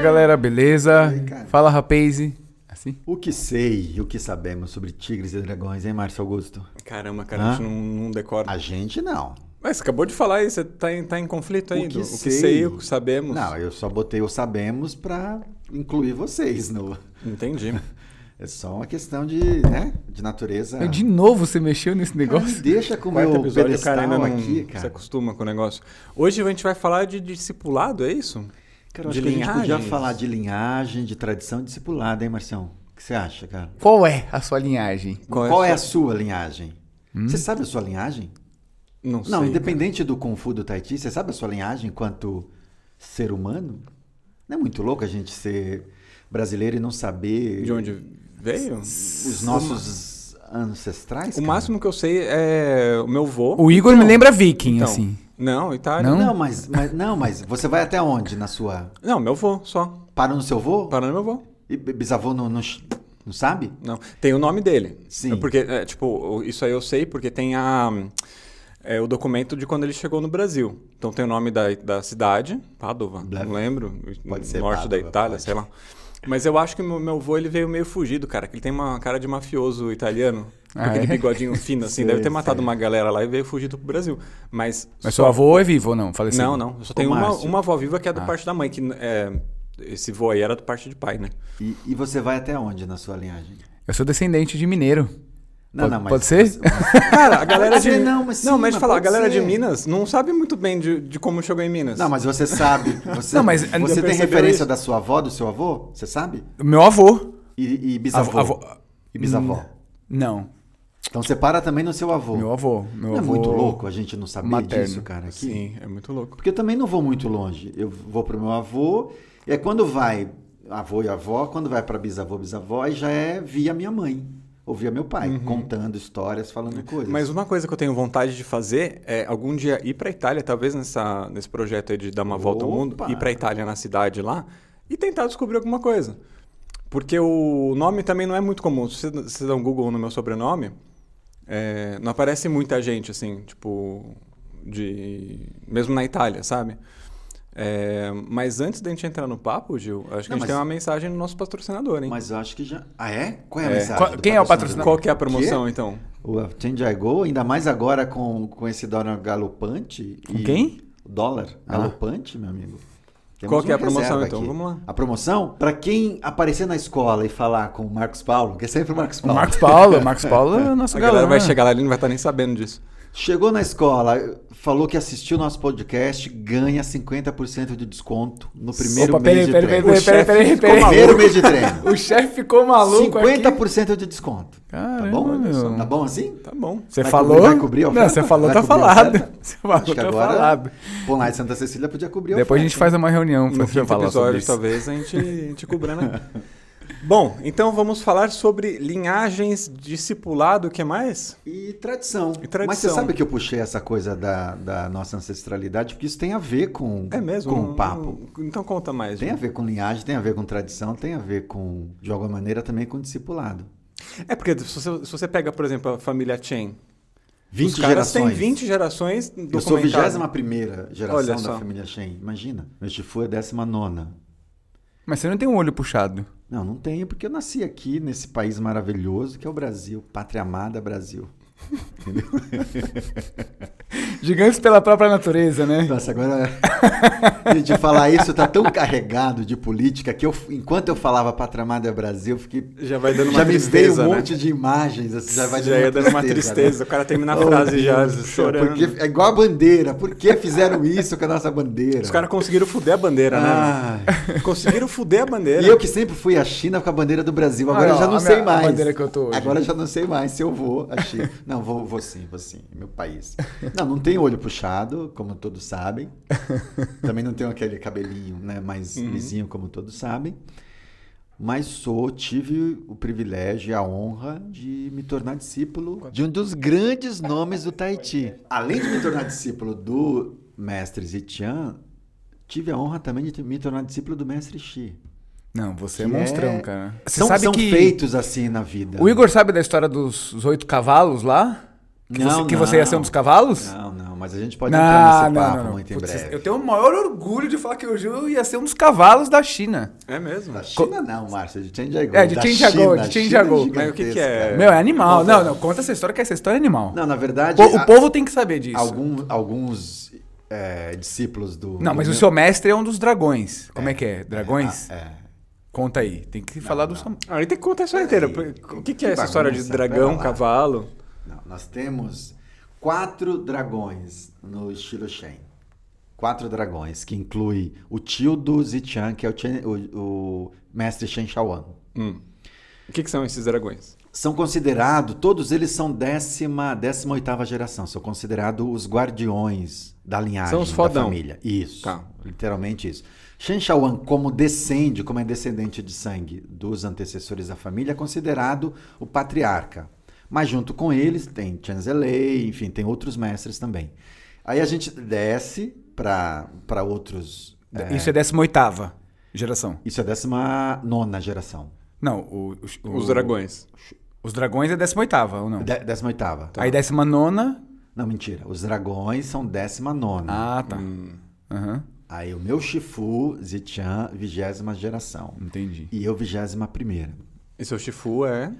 Fala galera, beleza? aí, cara? Fala rapaz. Assim? O que sei e o que sabemos sobre tigres e dragões, hein, Márcio Augusto? Caramba, cara, Hã? a gente não, não decora. A gente não. Mas você acabou de falar aí, você tá em, tá em conflito aí. O que o que sei. sei, o que sabemos. Não, eu só botei o sabemos pra incluir vocês no. Entendi. É só uma questão de, né, de natureza. De novo você mexeu nesse Cara, negócio? deixa com o meu episódio, pedestal cara ainda não aqui, se cara. acostuma com o negócio. Hoje a gente vai falar de discipulado, é isso? Cara, eu de acho que a gente podia linhagens. falar de linhagem, de tradição discipulada, hein, Marcião? O que você acha, cara? Qual é a sua linhagem? Qual, é é a a sua linhagem? Você sabe a sua linhagem? Não sei. Não, independente do Kung Fu do Tai Chi, você sabe a sua linhagem enquanto ser humano? Não é muito louco a gente ser brasileiro e não saber De onde veio? os nossos ancestrais? O cara? máximo que eu sei é o meu vô. O Igor me lembra viking, Então, assim. Não, Itália. Não? Não, mas, mas- não, mas você vai até onde na sua... Não, meu vô, só. Para no seu vô? Parando meu vô. E bisavô não, não, não sabe? Não. Tem o nome dele. Sim. É Porque, é, tipo, isso aí eu sei porque tem a, é, o documento de quando ele chegou no Brasil. Então tem o nome da, da cidade, Padova, Blef. não lembro. Pode ser Norte da Padova, Itália, pode. sei lá. Mas eu acho que meu, meu avô ele veio meio fugido, cara. Que ele tem uma cara de mafioso italiano. Com Ah, aquele é? bigodinho fino, assim. Sei, deve ter matado sei. uma galera lá e veio fugido pro Brasil. Mas. Mas só- seu avô é vivo ou não? Não, não. Eu só tenho uma, uma avó viva que é da Ah. parte da mãe. Que é, esse vô aí era da parte de pai, né? E, e você vai até onde na sua linhagem? Eu sou descendente de mineiro. Não, Pode- não, mas pode ser? mas- Cara, a galera de. ser, não, mas sim, não, mas mas falar, a galera de ser. Minas não sabe muito bem de, de como chegou em Minas. Não, mas você sabe. Você, Não, mas- você tem referência isso? da sua avó, do seu avô? Você sabe? Meu avô. E, e bisavô? Avô- avô- E bisavó? Não. Então você para também no seu avô. Meu avô. Meu não avô... é muito louco a gente não saber materno. disso, cara? Aqui? Sim, é muito louco. Porque eu também não vou muito longe. Eu vou pro meu avô, e aí quando vai avô e avó, quando vai para bisavô, bisavó, aí já é via minha mãe. Ou via meu pai, contando histórias, falando coisas. Uhum. Mas uma coisa que eu tenho vontade de fazer é algum dia ir pra Itália, talvez nessa, nesse projeto aí de dar uma volta ao mundo, Opa! ir pra Itália na cidade lá e tentar descobrir alguma coisa. Porque o nome também não é muito comum. Se você dá um Google no meu sobrenome, é, não aparece muita gente, assim, tipo, de. Mesmo na Itália, sabe? É, mas antes da gente entrar no papo, Gil, acho que Não, a gente mas- tem uma mensagem no nosso patrocinador, hein? Mas acho que já. Ah, é? Qual é a É. mensagem? Qual- do quem é o patrocinador? Qual que é a promoção, então? O Change I Go, ainda mais agora com, com esse dólar galopante. Com e- quem? O dólar Ah. galopante, meu amigo. Temos Qual que é a promoção, então? aqui. Vamos lá. A promoção, para quem aparecer na escola e falar com o Marcos Paulo, que é sempre o Marcos O Paulo. Marcos Paulo. O Marcos Paulo é o nosso A galera galã. vai chegar lá e não vai estar nem sabendo disso. Chegou na escola, falou que assistiu o nosso podcast, ganha 50% de desconto no primeiro Opa, mês peraí, de peraí, treino. peraí, ficou peraí. Primeiro mês de treino. O chefe ficou maluco aqui. 50% de desconto. Caramba, tá bom? meu. Tá bom assim? Tá bom. Você Vai falou? cobrir- vai cobrir a Não, oferta? você falou, Vai tá falado. oferta? Você falou, Acho que tá agora, falado. Bom, lá em Santa Cecília podia cobrir a Depois a gente oferta, faz uma reunião No pra quinto falar sobre episódio, isso. talvez, a gente, a gente cobrando aqui. Bom, então vamos falar sobre linhagens, discipulado, o que mais? E tradição. E tradição. Mas você sabe que eu puxei essa coisa da, da nossa ancestralidade, porque isso tem a ver com, É mesmo? com o papo. Então conta mais. Tem a Gil. ver com linhagem, tem a ver com tradição, tem a ver com, de alguma maneira, também com discipulado. É porque se você, se você pega, por exemplo, a família Chen, 20 os caras têm gerações. 20 gerações Eu sou a documentadas. 21 geração Olha da só. família Shen. Imagina. Meu Chifu é 19. Mas você não tem um olho puxado. Não, não tenho, porque eu nasci aqui nesse país maravilhoso que é o Brasil. Pátria amada Brasil. Gigantes pela própria natureza, né? Nossa, agora de falar isso tá tão carregado de política que eu, enquanto eu falava Pátria amada Brasil, eu fiquei Já vai dando uma já me veio tristeza, um né? monte de imagens, assim, já vai Já ia dando uma né? tristeza. O cara termina a Oh, frase Deus já céu, chorando. Porque é igual a bandeira. Por que fizeram isso com a nossa bandeira? Os caras conseguiram fuder a bandeira, né? Ai. Conseguiram fuder a bandeira. E eu que sempre fui à China com a bandeira do Brasil, agora Ah, eu já não a sei minha- a mais. bandeira que eu tô hoje. Agora eu já não sei mais se eu vou à China. Não, vou, vou sim, vou sim, meu país. Não, não tenho olho puxado, como todos sabem. Também não tenho aquele cabelinho, né, mais Uhum. lisinho, como todos sabem. Mas sou, tive o privilégio e a honra de me tornar discípulo de um dos grandes nomes do Tahiti. Além de me tornar discípulo do mestre Zitian, tive a honra também de me tornar discípulo do mestre Xi. Não, você é monstrão, é- cara. Você São, sabe são que feitos assim na vida. o Igor sabe da história dos os oito cavalos lá? Que, você, que você ia ser um dos cavalos? Não, não, mas a gente pode entrar nesse papo muito em Putz, breve. Eu tenho o maior orgulho de falar que hoje eu ia ser um dos cavalos da China. É mesmo? Da China não, Márcio, de. É, de Chandigarh, China, de China Chandigarh. é Mas o que que é? Meu, é animal. Não, não, conta essa história que essa história é animal. Não, na verdade... O, o a- povo tem que saber disso. algum- alguns é, discípulos do... Não, do mas o meu- seu mestre é um dos dragões. Como é, que é? Dragões? É, é. Conta aí. Tem que falar do seu... Ah, ele tem que contar a história inteira. O que, que é Que essa história de dragão, cavalo? Não, nós temos quatro dragões no estilo Shen. Quatro dragões, que inclui o tio do Zichan, que é o, Chen- o- o mestre Shen Shaoan. Hum. O que, que são esses dragões? São considerados, todos eles são décima, décima oitava geração, são considerados os guardiões da linhagem, São os da fodão. família. Isso, Tá. literalmente isso. Shen Shaoan, como descende, como é descendente de sangue dos antecessores da família, é considerado o patriarca. Mas junto com eles tem Chen Zelei, enfim, tem outros mestres também. Aí a gente desce para outros... é, Isso é 18ª geração. isso é décima nona geração. Não, o, o- Os o- dragões. Os dragões é 18ª, ou não? Dé- Décima oitava. Aí 19 Não, mentira. Os dragões são décima nona. Ah, tá. Hum. Aham, Aí o meu Shifu, Zichan, vigésima geração. entendi. E eu, vigésima primeira. E seu Shifu é.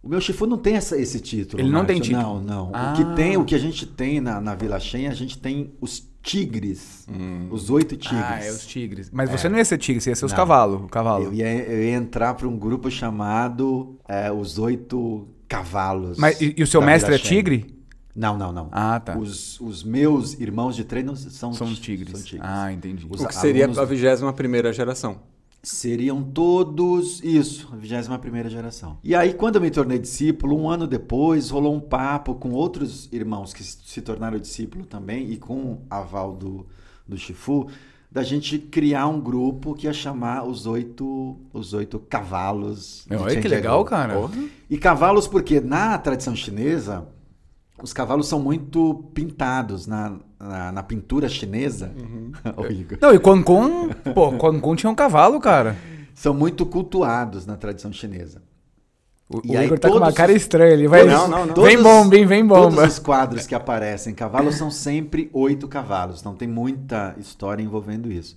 O meu Shifu não tem essa- esse título. Ele não Márcio. tem título? Não, não. Ah. O, que tem, o que a gente tem na, na Vila Shen, a gente tem os tigres. Os oito tigres. Ah, é os tigres. Mas você não ia ser tigre, você ia ser os cavalos. Cavalo. Eu ia, eu ia entrar para um grupo chamado é, Os Oito Cavalos. Mas, e, e o seu mestre é tigre? Não, não, não. Ah, tá. Os, os meus irmãos de treino são, São ti- tigres. são tigres. Ah, entendi. Os O que seria alunos- a 21 primeira geração. Seriam todos isso, a 21 primeira geração. E aí, quando eu me tornei discípulo, um ano depois, rolou um papo com outros irmãos que se tornaram discípulo também, e com aval do, do Shifu, da gente criar um grupo que ia chamar os oito, os oito cavalos. Olha que legal, cara. E cavalos, porque na tradição chinesa, os cavalos são muito pintados na, na, na pintura chinesa. Igor. Não, e Quan Con, pô, Quan Con tinha um cavalo, cara. São muito cultuados na tradição chinesa. O, E o aí Igor tá com uma todos- cara estranha, ele vai... Não, não, não. Vem bomba, hein, vem bomba. Todos os quadros que aparecem cavalos são sempre oito cavalos. Não tem muita história envolvendo isso.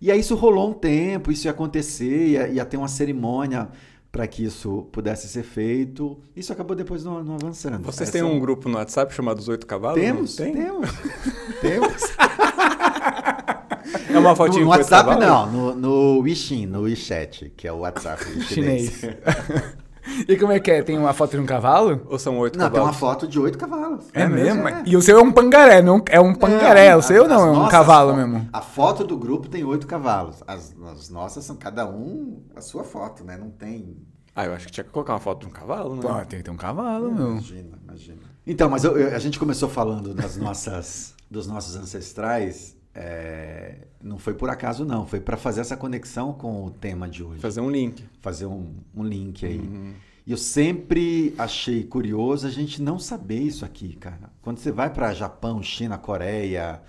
E aí isso rolou um tempo, isso ia acontecer, ia, ia ter uma cerimônia para que isso pudesse ser feito. Isso acabou depois não, não avançando. Vocês Essa têm é um grupo no WhatsApp chamado Os Oito Cavalos? Temos, tem? temos. temos. É uma No, fotinho no oito WhatsApp não, no, no WeChat, no WeChat, que é o WhatsApp chinês. Chinês. E como é que é? Tem uma foto de um cavalo? Ou são oito Não, tem uma cavalos? foto de oito cavalos. É, mesmo? É. E o seu é um pangaré, não é um pangaré. o seu não, é um nossas cavalo mesmo. A foto do grupo tem oito cavalos. As, as nossas são cada um a sua foto, né? Não tem. Ah, eu acho que tinha que colocar uma foto de um cavalo, né? Pô, tem que ter um cavalo, meu. Imagina, imagina. Então, mas eu- eu- a gente começou falando das nossas, dos nossos ancestrais. É, não foi por acaso, não. Foi para fazer essa conexão com o tema de hoje. Fazer um link. Fazer um, um link aí. Uhum. E eu sempre achei curioso a gente não saber isso aqui, cara. Quando você vai para Japão, China, Coreia,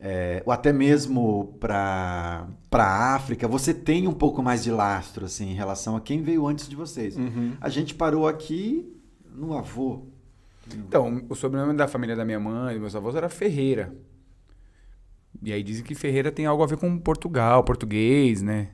é, ou até mesmo para para África, você tem um pouco mais de lastro assim em relação a quem veio antes de vocês. Uhum. A gente parou aqui no avô. Então, o sobrenome da família da minha mãe e dos meus avós era Ferreira. E aí dizem que Ferreira tem algo a ver com Portugal, português, né?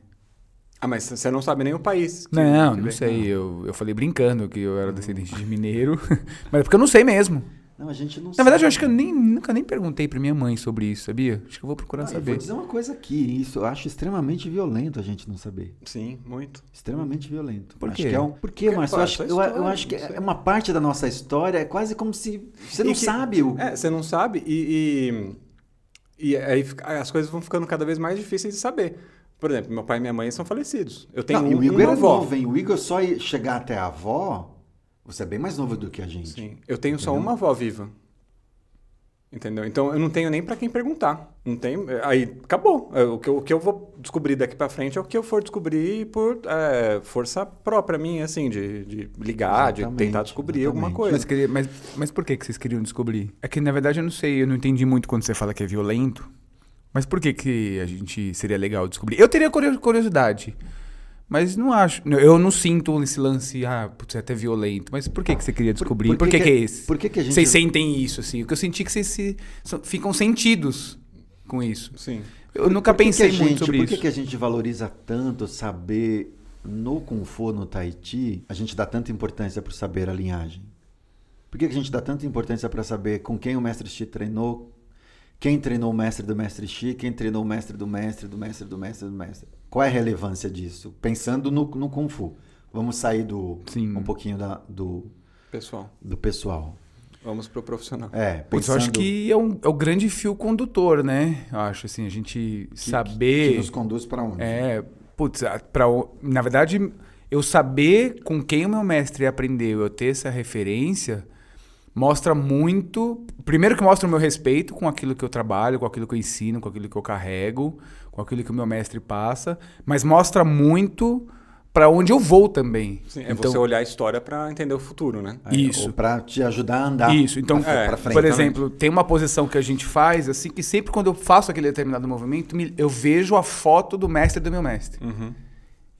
Ah, mas você não sabe nem o país. que- não, que não sei. Eu, eu falei brincando que eu era descendente de mineiro. Mas é porque eu não sei mesmo. Não, a gente não Na verdade, sabe. eu acho que eu nem, nunca nem perguntei pra minha mãe sobre isso, sabia? Acho que eu vou procurar Ah, eu saber. vou dizer uma coisa aqui, isso eu acho extremamente violento a gente não saber. Sim, muito. Extremamente violento. Por acho quê? Que é um, por quê, Porque, Márcio? pô, Eu é acho, eu, eu história, acho que não sei. é uma parte da nossa história, é quase como se você E não que- sabe o. É, você não sabe e, e, e aí as coisas vão ficando cada vez mais difíceis de saber. Por exemplo, meu pai e minha mãe são falecidos. Eu tenho Não, e um, o Igor uma é avó. novo, hein? O Igor só chegar até a avó, você é bem mais novo do que a gente. Sim. Eu tenho só Entendeu? uma avó viva. Entendeu? Então eu não tenho nem pra quem perguntar. Não tem. Aí acabou. É, O que, eu, o que eu vou descobrir daqui pra frente é o que eu for descobrir por é, força própria minha, assim, de, de ligar, de Exatamente, tentar descobrir alguma exatamente. coisa. Mas, queria- mas, mas por que, que vocês queriam descobrir? É que, na verdade, eu não sei, eu não entendi muito quando você fala que é violento. Mas por que, que a gente seria legal descobrir? Eu teria curio- curiosidade. Mas não acho. Eu não sinto esse lance, ah, putz, é até violento. Mas por que, que você queria descobrir? Por, por que, que que, que- é esse? por que que a gente- Vocês sentem isso, assim? Porque eu senti que vocês se, são- ficam sentidos com isso. Sim. Eu nunca Por que que pensei a muito gente- sobre por isso. que, que a gente valoriza tanto saber no Kung Fu, no Tahiti, a gente dá tanta importância para saber a linhagem? Por que, que a gente dá tanta importância para saber com quem o mestre Shi treinou, quem treinou o mestre do mestre Shi, quem treinou o mestre do mestre, do mestre, do mestre, do mestre? Qual é a relevância disso? Pensando no, no Kung Fu. Vamos sair do, Sim. um pouquinho da- do, Pessoal, do pessoal. vamos pro profissional. É, Putz, eu acho pensando que é, um- é o grande fio condutor, né? Eu acho, assim, a gente que- saber... que nos conduz para onde? É, putz, pra, o- na verdade, eu saber com quem o meu mestre aprendeu, eu ter essa referência, mostra muito. Primeiro que mostra o meu respeito com aquilo que eu trabalho, com aquilo que eu ensino, com aquilo que eu carrego, com aquilo que o meu mestre passa, mas mostra muito para onde eu vou também. Sim, é Então- você olhar a história para entender o futuro, né? É, Isso. Para te ajudar a andar Isso, então, pra, é, pra frente. por exemplo, tem uma posição que a gente faz, assim, que sempre quando eu faço aquele determinado movimento, me- eu vejo a foto do mestre do meu mestre. Uhum.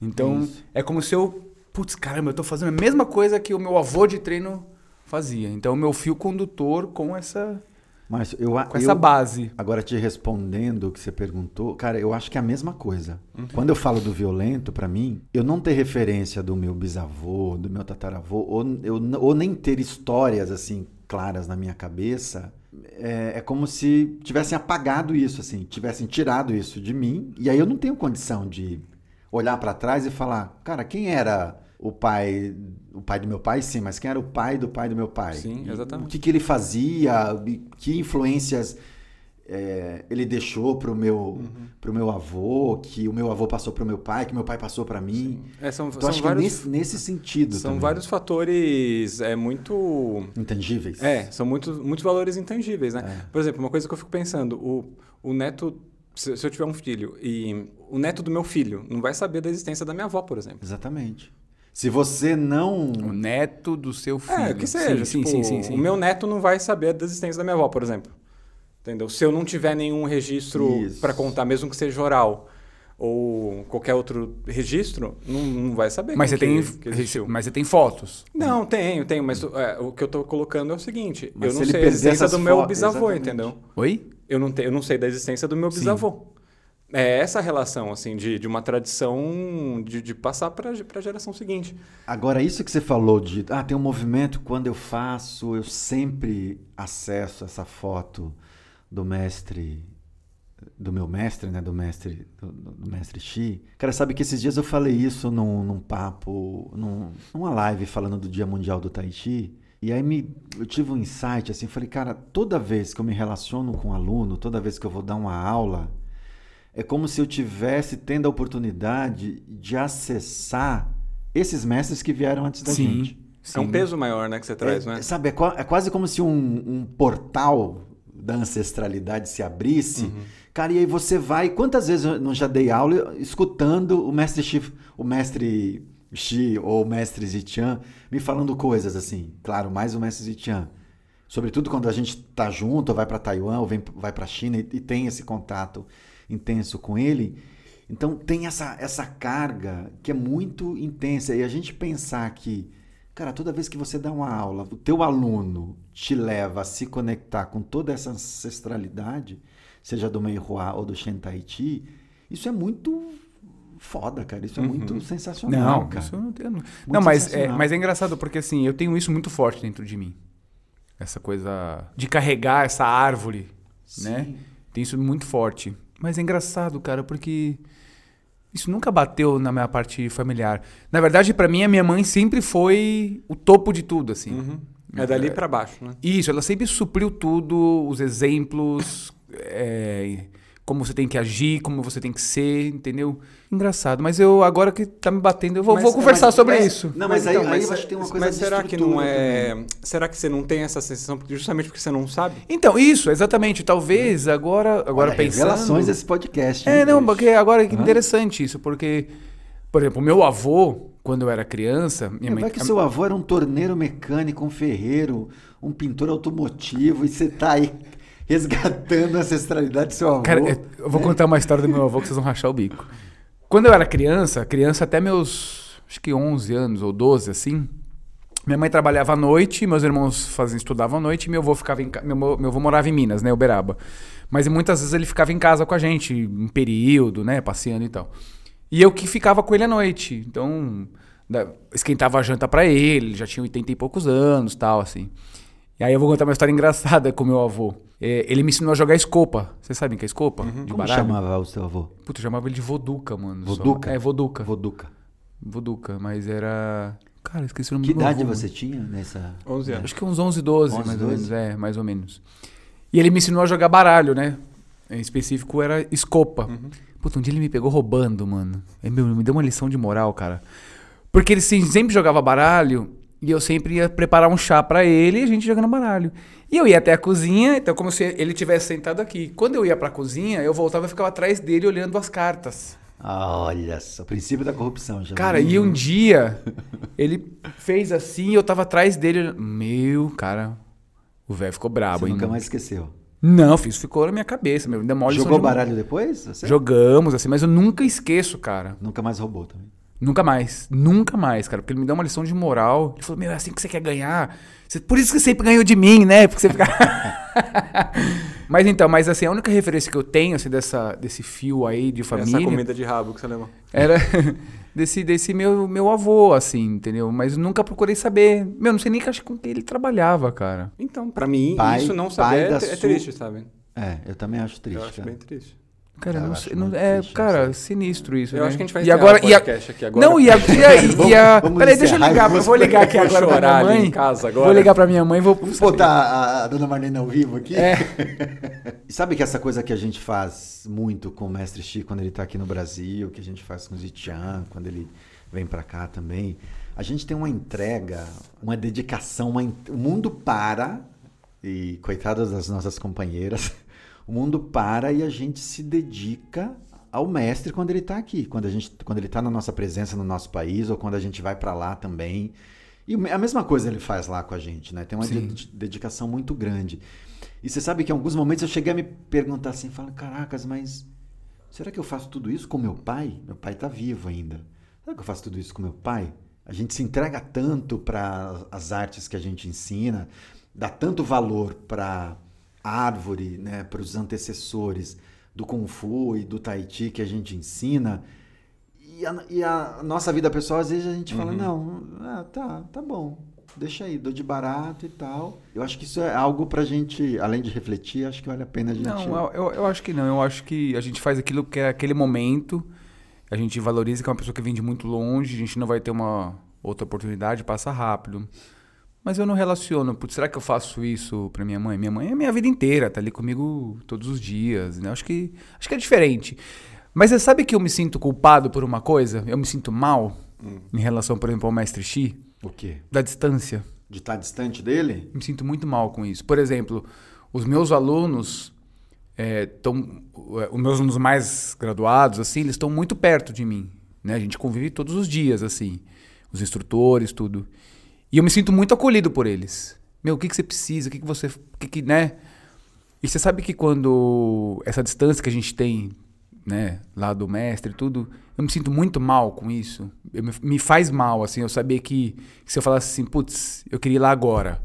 Então, Isso. é como se eu. Putz, caramba, eu tô fazendo a mesma coisa que o meu avô de treino fazia. Então, o meu fio condutor com essa, Mas eu, com essa eu- base. Agora te respondendo o que você perguntou, cara, eu acho que é a mesma coisa. Uhum. Quando eu falo do violento, pra mim, eu não ter referência do meu bisavô, do meu tataravô, ou, eu, ou nem ter histórias assim claras na minha cabeça, é, é como se tivessem apagado isso, assim, tivessem tirado isso de mim, e aí eu não tenho condição de olhar pra trás e falar, cara, quem era o pai, o pai do meu pai, sim, mas quem era o pai do pai do meu pai? Sim, E exatamente. O que, que ele fazia? e Que influências é, ele deixou pro meu, Uhum. pro meu avô, que o meu avô passou pro meu pai, que meu pai passou pra mim? É, são Então são acho vários, que nesse, nesse sentido são também. vários fatores é, muito Intangíveis. É, são muitos, muitos valores intangíveis, né? É. Por exemplo, uma coisa que eu fico pensando, o, o neto, se, se eu tiver um filho, e o neto do meu filho não vai saber da existência da minha avó, por exemplo. Exatamente. Se você não... O neto do seu filho. É, que seja. Sim, tipo, sim, sim, sim. O meu neto não vai saber da existência da minha avó, por exemplo. Entendeu? Se eu não tiver nenhum registro para contar, mesmo que seja oral, ou qualquer outro registro, não, não vai saber Mas você, tem, que, que existiu. mas você tem fotos. Não, tenho, tenho, mas é, o que eu tô colocando é o seguinte, Mas eu se não sei a existência essas do meu fotos- bisavô, exatamente. entendeu? Oi? Eu não, te, eu não sei da existência do meu Sim. É essa relação, assim, de, de uma tradição de, de passar para a geração seguinte. Agora, isso que você falou de... Ah, tem um movimento, quando eu faço, eu sempre acesso essa foto do mestre... Do meu mestre, né? Do mestre, do, do mestre Xi. Cara, sabe que esses dias eu falei isso num, num papo, num, numa live falando do Dia Mundial do Tai Chi. E aí me, eu tive um insight assim, falei, cara, toda vez que eu me relaciono com um aluno, toda vez que eu vou dar uma aula, é como se eu tivesse tendo a oportunidade de acessar esses mestres que vieram antes da Sim. gente. É um sim. peso maior, né, que você traz, É, né? Sabe, é, é quase como se um, um portal da ancestralidade se abrisse. Uhum. Cara, e aí você vai. Quantas vezes eu não já dei aula escutando o mestre Xi, o mestre Xi ou o mestre Zitian me falando coisas assim. Claro, mais o mestre Zitian. Sobretudo quando a gente tá junto, ou vai para Taiwan, ou vem, vai para China e, e tem esse contato intenso com ele. Então tem essa, essa carga que é muito intensa. E a gente pensar que, cara, toda vez que você dá uma aula, o teu aluno te leva a se conectar com toda essa ancestralidade, seja do Meihua ou do Shen Tai Chi, isso é muito foda, cara. Isso é muito sensacional, Não, cara. isso eu não tenho. Não, mas é, mas é engraçado porque assim, eu tenho isso muito forte dentro de mim. Essa coisa de carregar essa árvore, né? Tem isso muito forte. Mas é engraçado, cara, porque isso nunca bateu na minha parte familiar. Na verdade, pra mim, a minha mãe sempre foi o topo de tudo, assim. Uhum. É dali para baixo, né? Isso, ela sempre supriu tudo, os exemplos, é, como você tem que agir, como você tem que ser, entendeu? Engraçado, mas eu agora que tá me batendo, eu vou, Mas- vou conversar mas- sobre mas- isso. Não, mas, aí, então, aí eu acho que tem uma coisa mas de será que não é. também. Será que você não tem essa sensação justamente porque você não sabe? Então, isso, exatamente. Talvez agora, agora Olha, pensando. Revelações desse podcast. É, hein, não, bicho? porque agora que Aham. interessante isso, porque, por exemplo, meu avô, quando eu era criança, minha mãe. Vai que seu avô era um torneiro mecânico, um ferreiro, um pintor automotivo, e você tá aí resgatando a ancestralidade do seu avô. Cara, eu vou contar uma história do meu avô que vocês vão rachar o bico. Quando eu era criança, criança até meus, acho que 11 anos ou 12, assim, minha mãe trabalhava à noite, meus irmãos faziam, estudavam à noite e meu avô ficava em, meu, meu avô morava em Minas, né, Uberaba. Mas muitas vezes ele ficava em casa com a gente, em período, né, passeando e tal. E eu que ficava com ele à noite. Então, da- esquentava a janta pra ele, ele já tinha 80 e poucos anos, tal assim. E aí eu vou contar uma história engraçada com meu avô. É, ele me ensinou a jogar escopa. Vocês sabem o que é escopa? De Como baralho? chamava o seu avô? Puta, eu chamava ele de Voduca, mano. só. Voduca? É, Voduca. Voduca. Voduca, mas era... Cara, esqueci o nome Que do meu idade avô, você tinha nessa... 11 anos. Acho que uns 11, 12, 11, mais ou 12. menos. É, mais ou menos. E ele me ensinou a jogar baralho, né? Em específico era escopa. Puta, um dia ele me pegou roubando, mano. Aí, meu, me deu uma lição de moral, cara. Porque ele sempre jogava baralho e eu sempre ia preparar um chá pra ele e a gente jogando baralho. E eu ia até a cozinha, então como se ele tivesse sentado aqui. Quando eu ia pra cozinha, eu voltava e ficava atrás dele olhando as cartas. Ah, olha só, o princípio da corrupção. Já Cara, e um dia ele fez assim e eu tava atrás dele. Meu, cara, o velho ficou brabo, Você hein? nunca mais esqueceu. Não, fiz, ficou na minha cabeça, meu. Jogou de- baralho depois? Você? Jogamos, assim, mas eu nunca esqueço, cara. Nunca mais roubou também. Nunca mais. Nunca mais, cara. Porque ele me deu uma lição de moral. Ele falou, meu, é assim que você quer ganhar. Você- Por isso que você sempre ganhou de mim, né? Porque você fica. mas então, mas assim, a única referência que eu tenho, assim, dessa, desse fio aí de família. Essa comida de rabo que você levou. Era desse, desse meu, meu avô, assim, entendeu? Mas nunca procurei saber. Meu, não sei nem que acho com que ele trabalhava, cara. Então, pra mim, Pai- isso não saber é, é triste, sabe? É, eu também acho triste. Eu acho cara. bem triste. Cara, Eu não sei. Não, é, triste, cara, sinistro isso. Eu né? acho que a gente vai e agora, o e a- aqui agora. Não, e a. E a, e a- Vamos peraí, deixa eu ligar. Vou ligar aqui agora pra minha mãe. em casa agora. Vou ligar pra minha mãe e vou. Vamos botar a, a dona Marlene ao vivo aqui? É. E sabe que essa coisa que a gente faz muito com o Mestre Chi quando ele tá aqui no Brasil, que a gente faz com o Zitian, quando ele vem pra cá também, a gente tem uma entrega, uma dedicação, uma o mundo para, e coitadas das nossas companheiras, o mundo para e a gente se dedica ao mestre quando ele está aqui, quando, a gente, quando ele está na nossa presença no nosso país ou quando a gente vai para lá também. E a mesma coisa ele faz lá com a gente, né? Tem uma de- dedicação muito grande. E você sabe que em alguns momentos eu cheguei a me perguntar assim, falo, caracas, mas será que eu faço tudo isso com meu pai? Meu pai está vivo ainda. Será que eu faço tudo isso com meu pai? A gente se entrega tanto para as artes que a gente ensina, dá tanto valor para árvore, né, para os antecessores do Kung Fu e do Tai Chi que a gente ensina. E a, e a nossa vida pessoal, às vezes a gente fala, não, ah, tá, tá bom, deixa aí, dou de barato e tal. Eu acho que isso é algo pra gente, além de refletir, acho que vale a pena a gente... Não, eu, eu- eu acho que não. Eu acho que a gente faz aquilo que é aquele momento. A gente valoriza que é uma pessoa que vem de muito longe. A gente não vai ter uma outra oportunidade, passa rápido. Mas eu não relaciono. Putz, será que eu faço isso pra minha mãe? Minha mãe é minha vida inteira, tá ali comigo todos os dias. Né? Acho, que, acho que é diferente. Mas você sabe que eu me sinto culpado por uma coisa? Eu me sinto mal em relação, por exemplo, ao mestre Xi, O quê? da distância. De estar distante dele? Me sinto muito mal com isso. Por exemplo, os meus alunos estão, os meus alunos mais graduados, assim, eles estão muito perto de mim, né? A gente convive todos os dias, assim, os instrutores, tudo. E eu me sinto muito acolhido por eles. Meu, o que, que você precisa? O que, que você, o que, que, né? E você sabe que quando essa distância que a gente tem, né, lá do mestre e tudo, eu me sinto muito mal com isso. Eu me, faz mal, assim, eu saber que, que se eu falasse assim, putz, eu queria ir lá agora.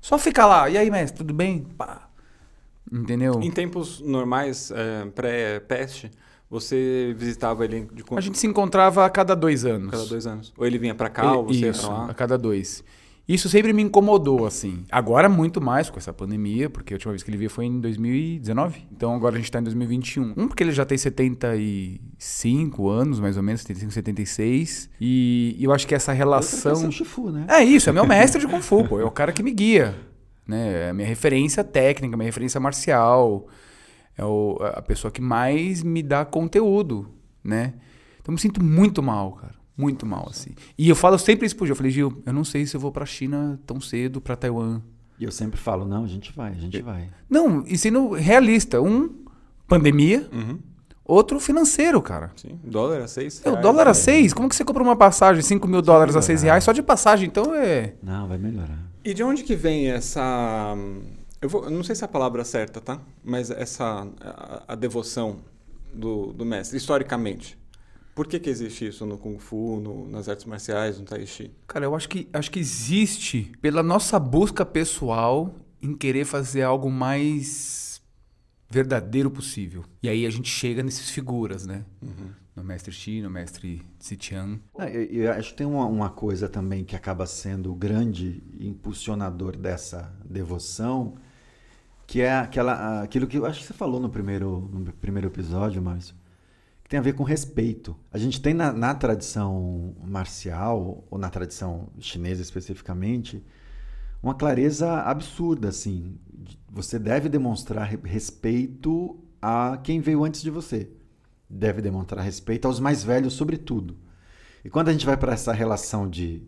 Só ficar lá. E aí, mestre, tudo bem? Pá. Entendeu? Em tempos normais, é, pré-peste, você visitava ele de A quanto? gente se encontrava a cada dois anos. Cada dois anos. Ou ele vinha pra cá, ou você ia Isso, pra a lá. cada dois. Isso sempre me incomodou, assim. Agora muito mais com essa pandemia, porque a última vez que ele veio foi em 2019. Então agora a gente tá em 2021. Um, porque ele já tem 75 anos, mais ou menos, 75, 76. E, e eu acho que essa Outra relação... que é seu Shifu, né? É isso, é meu mestre de Kung Fu, pô. É o cara que me guia. Né? É a minha referência técnica, minha referência marcial. É o- a pessoa que mais me dá conteúdo, né? Então eu me sinto muito mal, cara. Muito mal, assim. E eu falo sempre isso pro Gil. Eu falei, Gil, eu não sei se eu vou pra China tão cedo, pra Taiwan. E eu sempre falo, não, a gente vai, a gente vai. Não, e sendo realista. Um, pandemia. Uhum. Outro, financeiro, cara. Sim. Dólar a seis É, o dólar a seis? Como que você compra uma passagem? 5 mil dólares a 6 reais só de passagem? Então é... Não, vai melhorar. E de onde que vem essa... Eu, vou, eu não sei se é a palavra certa, tá? Mas essa... A, a devoção do, do mestre, historicamente. Por que, que existe isso no Kung Fu, no, nas artes marciais, no Tai Chi? Cara, eu acho que, acho que existe pela nossa busca pessoal em querer fazer algo mais verdadeiro possível. E aí a gente chega nessas figuras, né? No mestre Xi, no mestre Zitian. Ah, Eu, eu acho que tem uma, uma coisa também que acaba sendo o grande impulsionador dessa devoção, que é aquela, aquilo que eu acho que você falou no primeiro, no primeiro episódio, Márcio, que tem a ver com respeito. A gente tem na, na tradição marcial, ou na tradição chinesa especificamente, uma clareza absurda, assim. Você deve demonstrar re- respeito a quem veio antes de você. Deve demonstrar respeito aos mais velhos, sobretudo. E quando a gente vai para essa relação de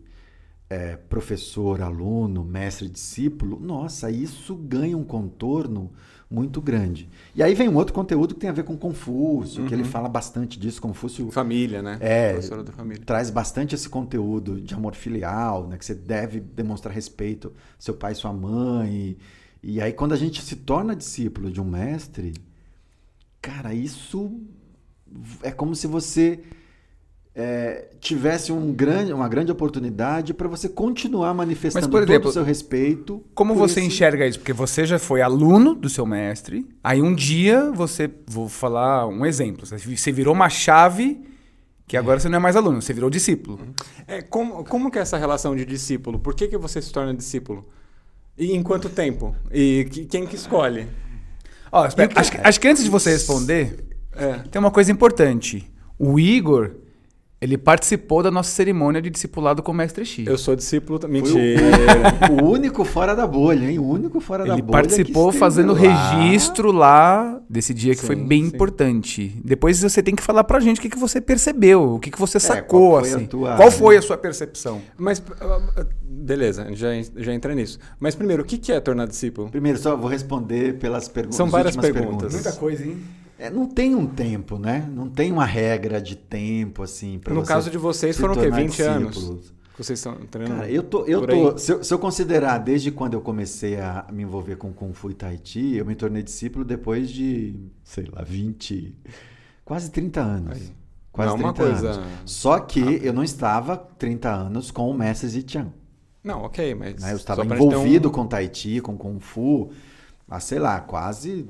é, professor, aluno, mestre, discípulo, nossa, isso ganha um contorno muito grande. E aí vem um outro conteúdo que tem a ver com Confúcio, que ele fala bastante disso. Confúcio Família, né? É. Família. traz bastante esse conteúdo de amor filial, né? Que você deve demonstrar respeito ao seu pai sua mãe. E, e aí, quando a gente se torna discípulo de um mestre, cara, isso é como se você é, tivesse um grande, uma grande oportunidade para você continuar manifestando por exemplo, todo o seu respeito. Como por você esse- enxerga isso? Porque você já foi aluno do seu mestre. Aí um dia você. Vou falar um exemplo. Você virou uma chave que agora você não é mais aluno, você virou discípulo. É, como, como que é essa relação de discípulo? Por que, que você se torna discípulo? E em quanto tempo? E que- quem que escolhe? Ó, espera, acho, que, acho que antes de você responder, É. tem uma coisa importante. O Igor, ele participou da nossa cerimônia de discipulado com o mestre Xi. Eu sou discípulo... Foi Mentira. o, o único fora da bolha, hein? O único fora da Ele bolha. participou que esteve fazendo lá. registro lá desse dia que foi Sim, bem sim. importante. Depois você tem que falar pra gente o que, que você percebeu, o que, que você sacou, É, qual foi a assim. tua- Qual foi a sua percepção? Mas, beleza, já, já entra nisso. Mas primeiro, o que que é tornar discípulo? Primeiro, só vou responder pelas perguntas. São várias últimas perguntas. Muita coisa, hein? É, não tem um tempo, né? Não tem uma regra de tempo, assim, para No caso de vocês, foram o quê? 20 anos? Que vocês estão treinando? Cara, eu tô, eu tô se, eu, se eu considerar desde quando eu comecei a me envolver com Kung Fu e Tai Chi, eu me tornei discípulo depois de, sei lá, 20, quase 30 anos. Aí. Quase Não é uma 30 coisa anos. Só que eu não estava 30 anos com o Mestre Zitian. Não, ok, mas... né? Eu estava envolvido um- com Tai Chi, com Kung Fu, há, sei lá, quase,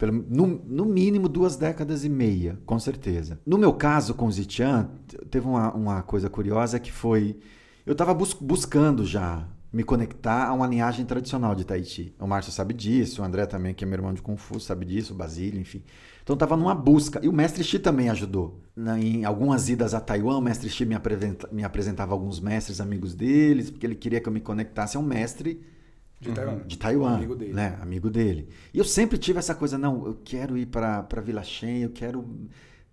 pelo, no, no mínimo duas décadas e meia, com certeza. No meu caso, com Zitian, teve uma, uma coisa curiosa que foi, eu estava buscando já me conectar a uma linhagem tradicional de Tai Chi. O Márcio sabe disso, o André também, que é meu irmão de Kung Fu, sabe disso, o Basílio, enfim. Então estava numa busca. E o Mestre Xi também ajudou. Na- em algumas idas a Taiwan, o Mestre Xi me, apresenta- me apresentava alguns mestres amigos deles, porque ele queria que eu me conectasse a um mestre De Taiwan. de Taiwan, Amigo dele. né? Amigo dele. E eu sempre tive essa coisa, não, eu quero ir para Vila Shen, eu quero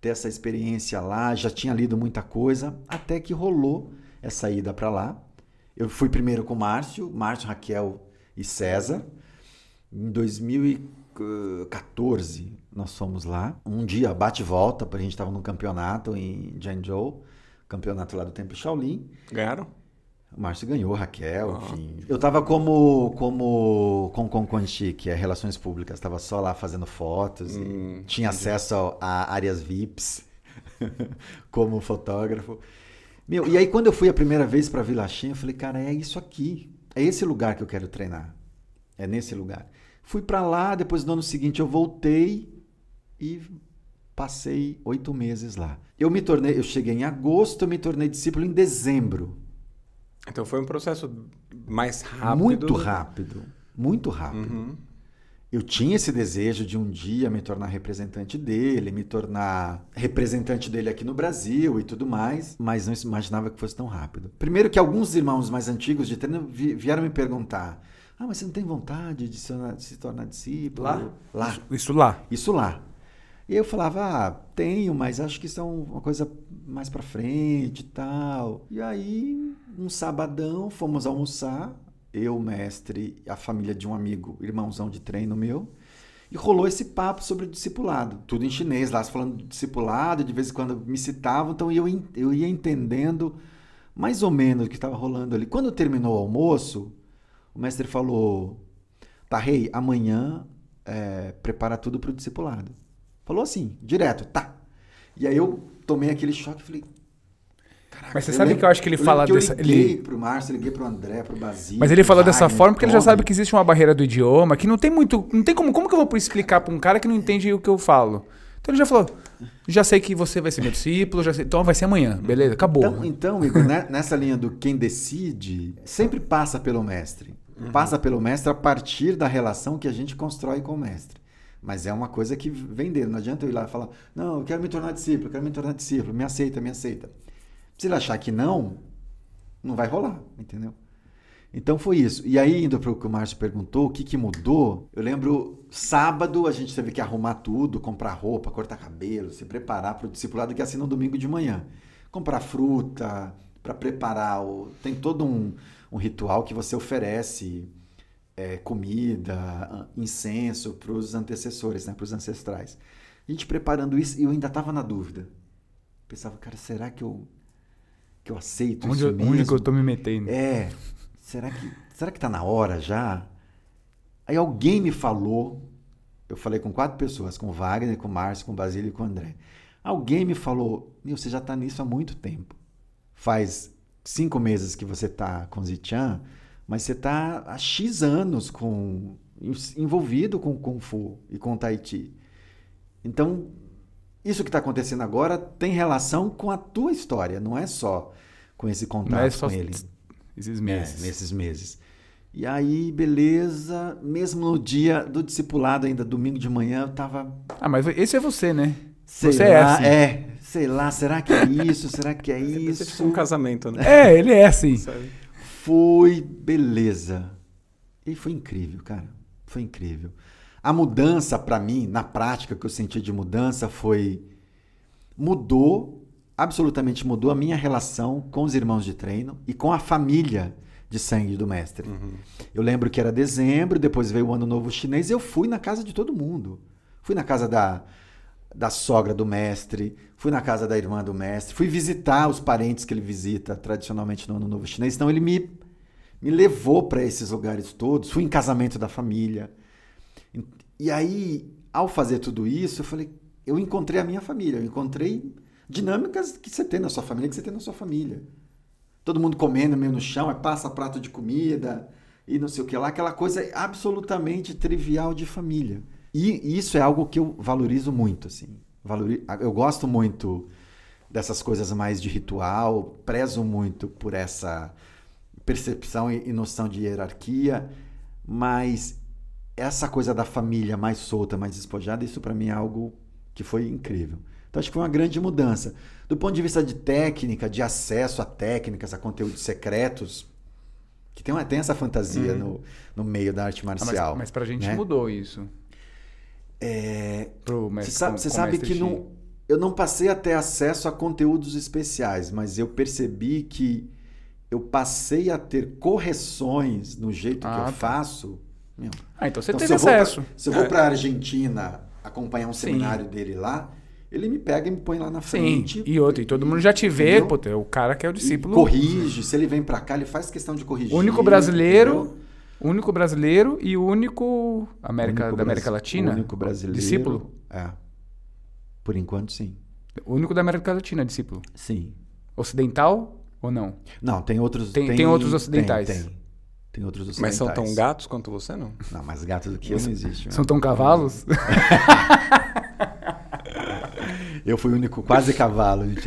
ter essa experiência lá, já tinha lido muita coisa, até que rolou essa ida para lá. Eu fui primeiro com o Márcio, Márcio, Raquel e César. Em 2014 nós fomos lá. Um dia bate e volta, porque a gente estava num campeonato em Zhengzhou, campeonato lá do Templo Shaolin. Ganharam? O Márcio ganhou, Raquel, Ah. enfim. Eu tava como como com Conchi, que é relações públicas, tava só lá fazendo fotos e Hum, tinha acesso a áreas VIPs como fotógrafo. Meu, e aí quando eu fui a primeira vez para Vila eu falei, cara, é isso aqui. É esse lugar que eu quero treinar. É nesse lugar. Fui para lá, depois no ano seguinte eu voltei e passei oito meses lá. Eu me tornei, eu cheguei em agosto, eu me tornei discípulo em dezembro. Então foi um processo mais rápido. Muito rápido. Muito rápido. Uhum. Eu tinha esse desejo de um dia me tornar representante dele, me tornar representante dele aqui no Brasil e tudo mais, mas não imaginava que fosse tão rápido. Primeiro que alguns irmãos mais antigos de treino vi- vieram me perguntar: "Ah, mas você não tem vontade de se tornar, de se tornar discípulo?" Lá? Lá. Isso, isso lá. Isso lá. E eu falava, ah, tenho, mas acho que isso é um- uma coisa mais pra frente e tal. E aí, um sabadão, fomos almoçar, eu, mestre, a família de um amigo, irmãozão de treino meu, e rolou esse papo sobre o discipulado. Tudo em chinês, lá falando de discipulado, de vez em quando me citavam, então eu, eu ia entendendo mais ou menos o que estava rolando ali. Quando terminou o almoço, o mestre falou, tá, rei, amanhã é, prepara tudo para o discipulado. Falou assim, direto, tá. E aí eu tomei aquele choque e falei. Caraca, Mas você sabe lembro- que eu acho que ele fala dessa- Eu liguei ele- pro Márcio, liguei pro André, pro Basílio. Mas ele falou dessa Wagner, forma porque ele já sabe que existe uma barreira do idioma, que não tem muito. Não tem como. Como que eu vou explicar pra um cara que não entende o que eu falo? Então ele já falou: já sei que você vai ser meu discípulo, já sei. Então vai ser amanhã, beleza, acabou. Então, então Igor, né, nessa linha do quem decide, sempre passa pelo mestre. Passa pelo mestre a partir da relação que a gente constrói com o mestre. Mas é uma coisa que vem dele. Não adianta eu ir lá e falar, não, eu quero me tornar discípulo, eu quero me tornar discípulo, me aceita, me aceita. Se ele achar que não, não vai rolar, entendeu? Então foi isso. E aí, indo para o que o Márcio perguntou, o que, que mudou? Eu lembro, sábado a gente teve que arrumar tudo, comprar roupa, cortar cabelo, se preparar para o discipulado que é assim no domingo de manhã. Comprar fruta, para preparar. O... Tem todo um, um ritual que você oferece é, comida, incenso para os antecessores, né, para os ancestrais. A gente preparando isso e eu ainda estava na dúvida. Pensava, cara, será que eu, que eu aceito onde, isso eu- mesmo? onde que eu tô me metendo? É, será que, será que tá na hora já? Aí alguém me falou, eu falei com quatro pessoas, com o Wagner, com o Márcio, com o Basílio e com o André. Alguém me falou, você já tá nisso há muito tempo. Faz cinco meses que você tá com o Zichan, mas você tá há X anos com, envolvido com o Kung Fu e com Chi. Então, isso que está acontecendo agora tem relação com a tua história, não é só com esse contato Não é só com ele. esses É, meses. nesses meses. E aí, beleza, mesmo no dia do discipulado, ainda domingo de manhã, eu tava. Ah, mas esse é você, né? Sei Você é lá, assim. é, sei lá, será que é isso? será que é Isso é tipo isso? um casamento, né? É, ele é assim. Sabe? Foi, beleza. E foi incrível, cara. Foi incrível. A mudança para mim, na prática que eu senti de mudança foi mudou, absolutamente mudou a minha relação com os irmãos de treino e com a família de sangue do mestre. Eu lembro que era dezembro, depois veio o ano novo chinês, e eu fui na casa de todo mundo. Fui na casa da da sogra do mestre, fui na casa da irmã do mestre, fui visitar os parentes que ele visita tradicionalmente no Ano Novo Chinês. Então ele me, me levou para esses lugares todos, fui em casamento da família. E aí, ao fazer tudo isso, eu falei, eu encontrei a minha família, eu encontrei dinâmicas que você tem na sua família, que você tem na sua família. Todo mundo comendo meio no chão, aí passa prato de comida e não sei o que lá, aquela coisa absolutamente trivial de família. E isso é algo que eu valorizo muito, assim. Valori- Eu gosto muito dessas coisas mais de ritual, prezo muito por essa percepção e noção de hierarquia, mas essa coisa da família mais solta, mais despojada, isso para mim é algo que foi incrível. Então acho que foi uma grande mudança. Do ponto de vista de técnica, de acesso a técnicas, a conteúdos secretos, que tem, uma, tem essa fantasia no, no meio da arte Ah, mas, marcial. mas pra gente né? mudou isso. É, você sabe, você sabe que não, eu não passei a ter acesso a conteúdos especiais, mas eu percebi que eu passei a ter correções no jeito que Ah, eu tá. faço. Meu, Ah, então você então, teve se eu vou pra- acesso. se eu vou É. para a Argentina acompanhar um Sim. seminário dele lá, ele me pega e me põe lá na Sim, frente. e outro, e todo mundo já te vê, pô, é o cara que é o E discípulo. corrige. Se ele vem para cá, ele faz questão de corrigir. Único brasileiro, entendeu? único brasileiro e único América Único da América Latina. Único brasileiro. Discípulo. É. Por enquanto, sim. Único da América Latina, discípulo. Sim. Ocidental ou não? Não, tem outros. Tem- tem outros tem- ocidentais. Tem, tem outros Mas ocidentais. são tão gatos quanto você, não? Não, mais gato do que eu não existe. São meu. tão cavalos? Eu fui o único quase cavalo de.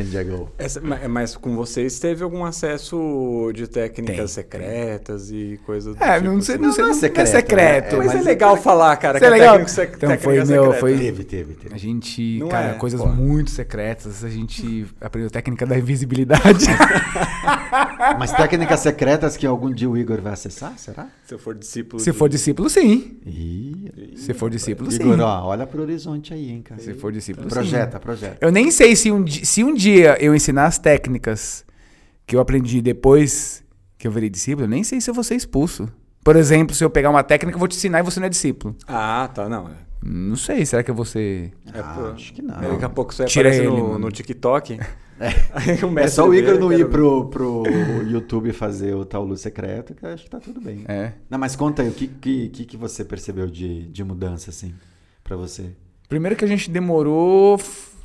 Essa- ma- mas com vocês teve algum acesso de técnicas Tem. secretas e coisas do É, tipo não sei, assim? não sei, não é não é secreto, secreto. né? Mas, mas é é legal falar, cara, é que legal. técnico sec- Então, foi, meu, secreta. foi- Teve, teve, teve. A gente, Não cara, é, coisas pô. muito secretas. A gente aprendeu técnica da invisibilidade. Mas técnicas secretas que algum dia o Igor vai acessar, será? Se eu for discípulo Se de- for discípulo, sim. Ih, Se for discípulo, sim. Igor, ó, olha pro horizonte aí, hein, cara. Se for discípulo, sim. Projeta, projeta. Eu nem sei se um, se um dia eu ensinar as técnicas que eu aprendi depois que eu virei discípulo, eu nem sei se eu vou ser expulso. Por exemplo, se eu pegar uma técnica, eu vou te ensinar e você não é discípulo. Ah, tá, não. é. Não sei, será que eu vou ser. É, Ah, pô. acho que não. Daqui a pouco você Tira aparece ele, no, no TikTok. É mestre só o Igor não ir ver. pro, pro YouTube fazer o Taulu secreto, que eu acho que tá tudo bem. É. Não, mas conta aí, o que, que, que, você percebeu de, de mudança, assim, pra você? Primeiro que a gente demorou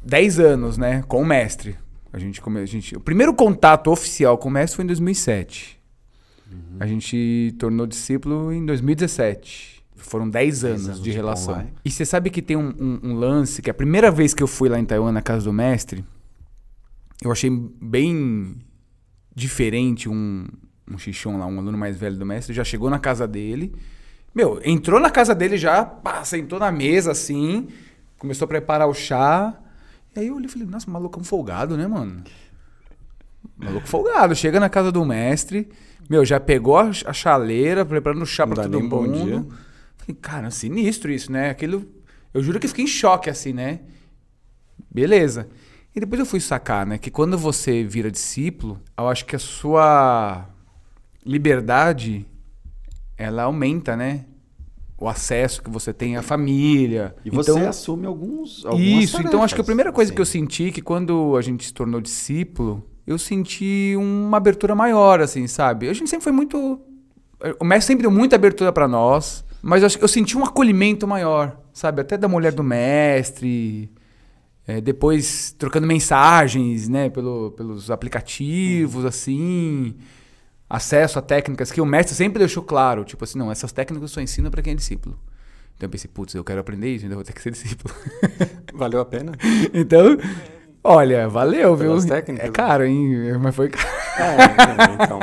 10 anos, né, com o mestre. A gente, come, a gente, o primeiro contato oficial com o mestre foi em 2007. Uhum. A gente tornou discípulo em 2017. Foram 10 anos, anos de, de relação. E você sabe que tem um, um, um, lance que a primeira vez que eu fui lá em Taiwan, na casa do mestre, eu achei bem diferente um, um xixão lá, um aluno mais velho do mestre, já chegou na casa dele. Meu, entrou na casa dele já, pá, sentou na mesa assim, começou a preparar o chá. E aí eu olhei e falei, nossa, maluco um folgado, né, mano? Maluco folgado. Chega na casa do mestre, meu, já pegou a, chaleira, preparando chá pra todo mundo. Falei, cara, sinistro isso, né? Aquilo. Eu juro que fiquei em choque, assim, né? Beleza. E depois eu fui sacar, né? Que quando você vira discípulo, eu acho que a sua liberdade ela aumenta, né? O acesso que você tem à família. E você então, assume alguns. Isso, tarefas, então acho que a primeira coisa assim. que eu senti que quando a gente se tornou discípulo, eu senti uma abertura maior, assim, sabe? A gente sempre foi muito. O mestre sempre deu muita abertura para nós, mas eu, eu senti um acolhimento maior, sabe? Até da mulher do mestre. É, depois trocando mensagens, né, pelo, pelos aplicativos, assim acesso a técnicas que o mestre sempre deixou claro. Tipo assim, não, essas técnicas só ensina para quem é discípulo. Então eu pensei, putz, eu quero aprender isso, ainda vou ter que ser discípulo. Valeu a pena? então, olha, valeu, viu? Pelas técnicas. É caro, hein? Mas foi caro. É, então.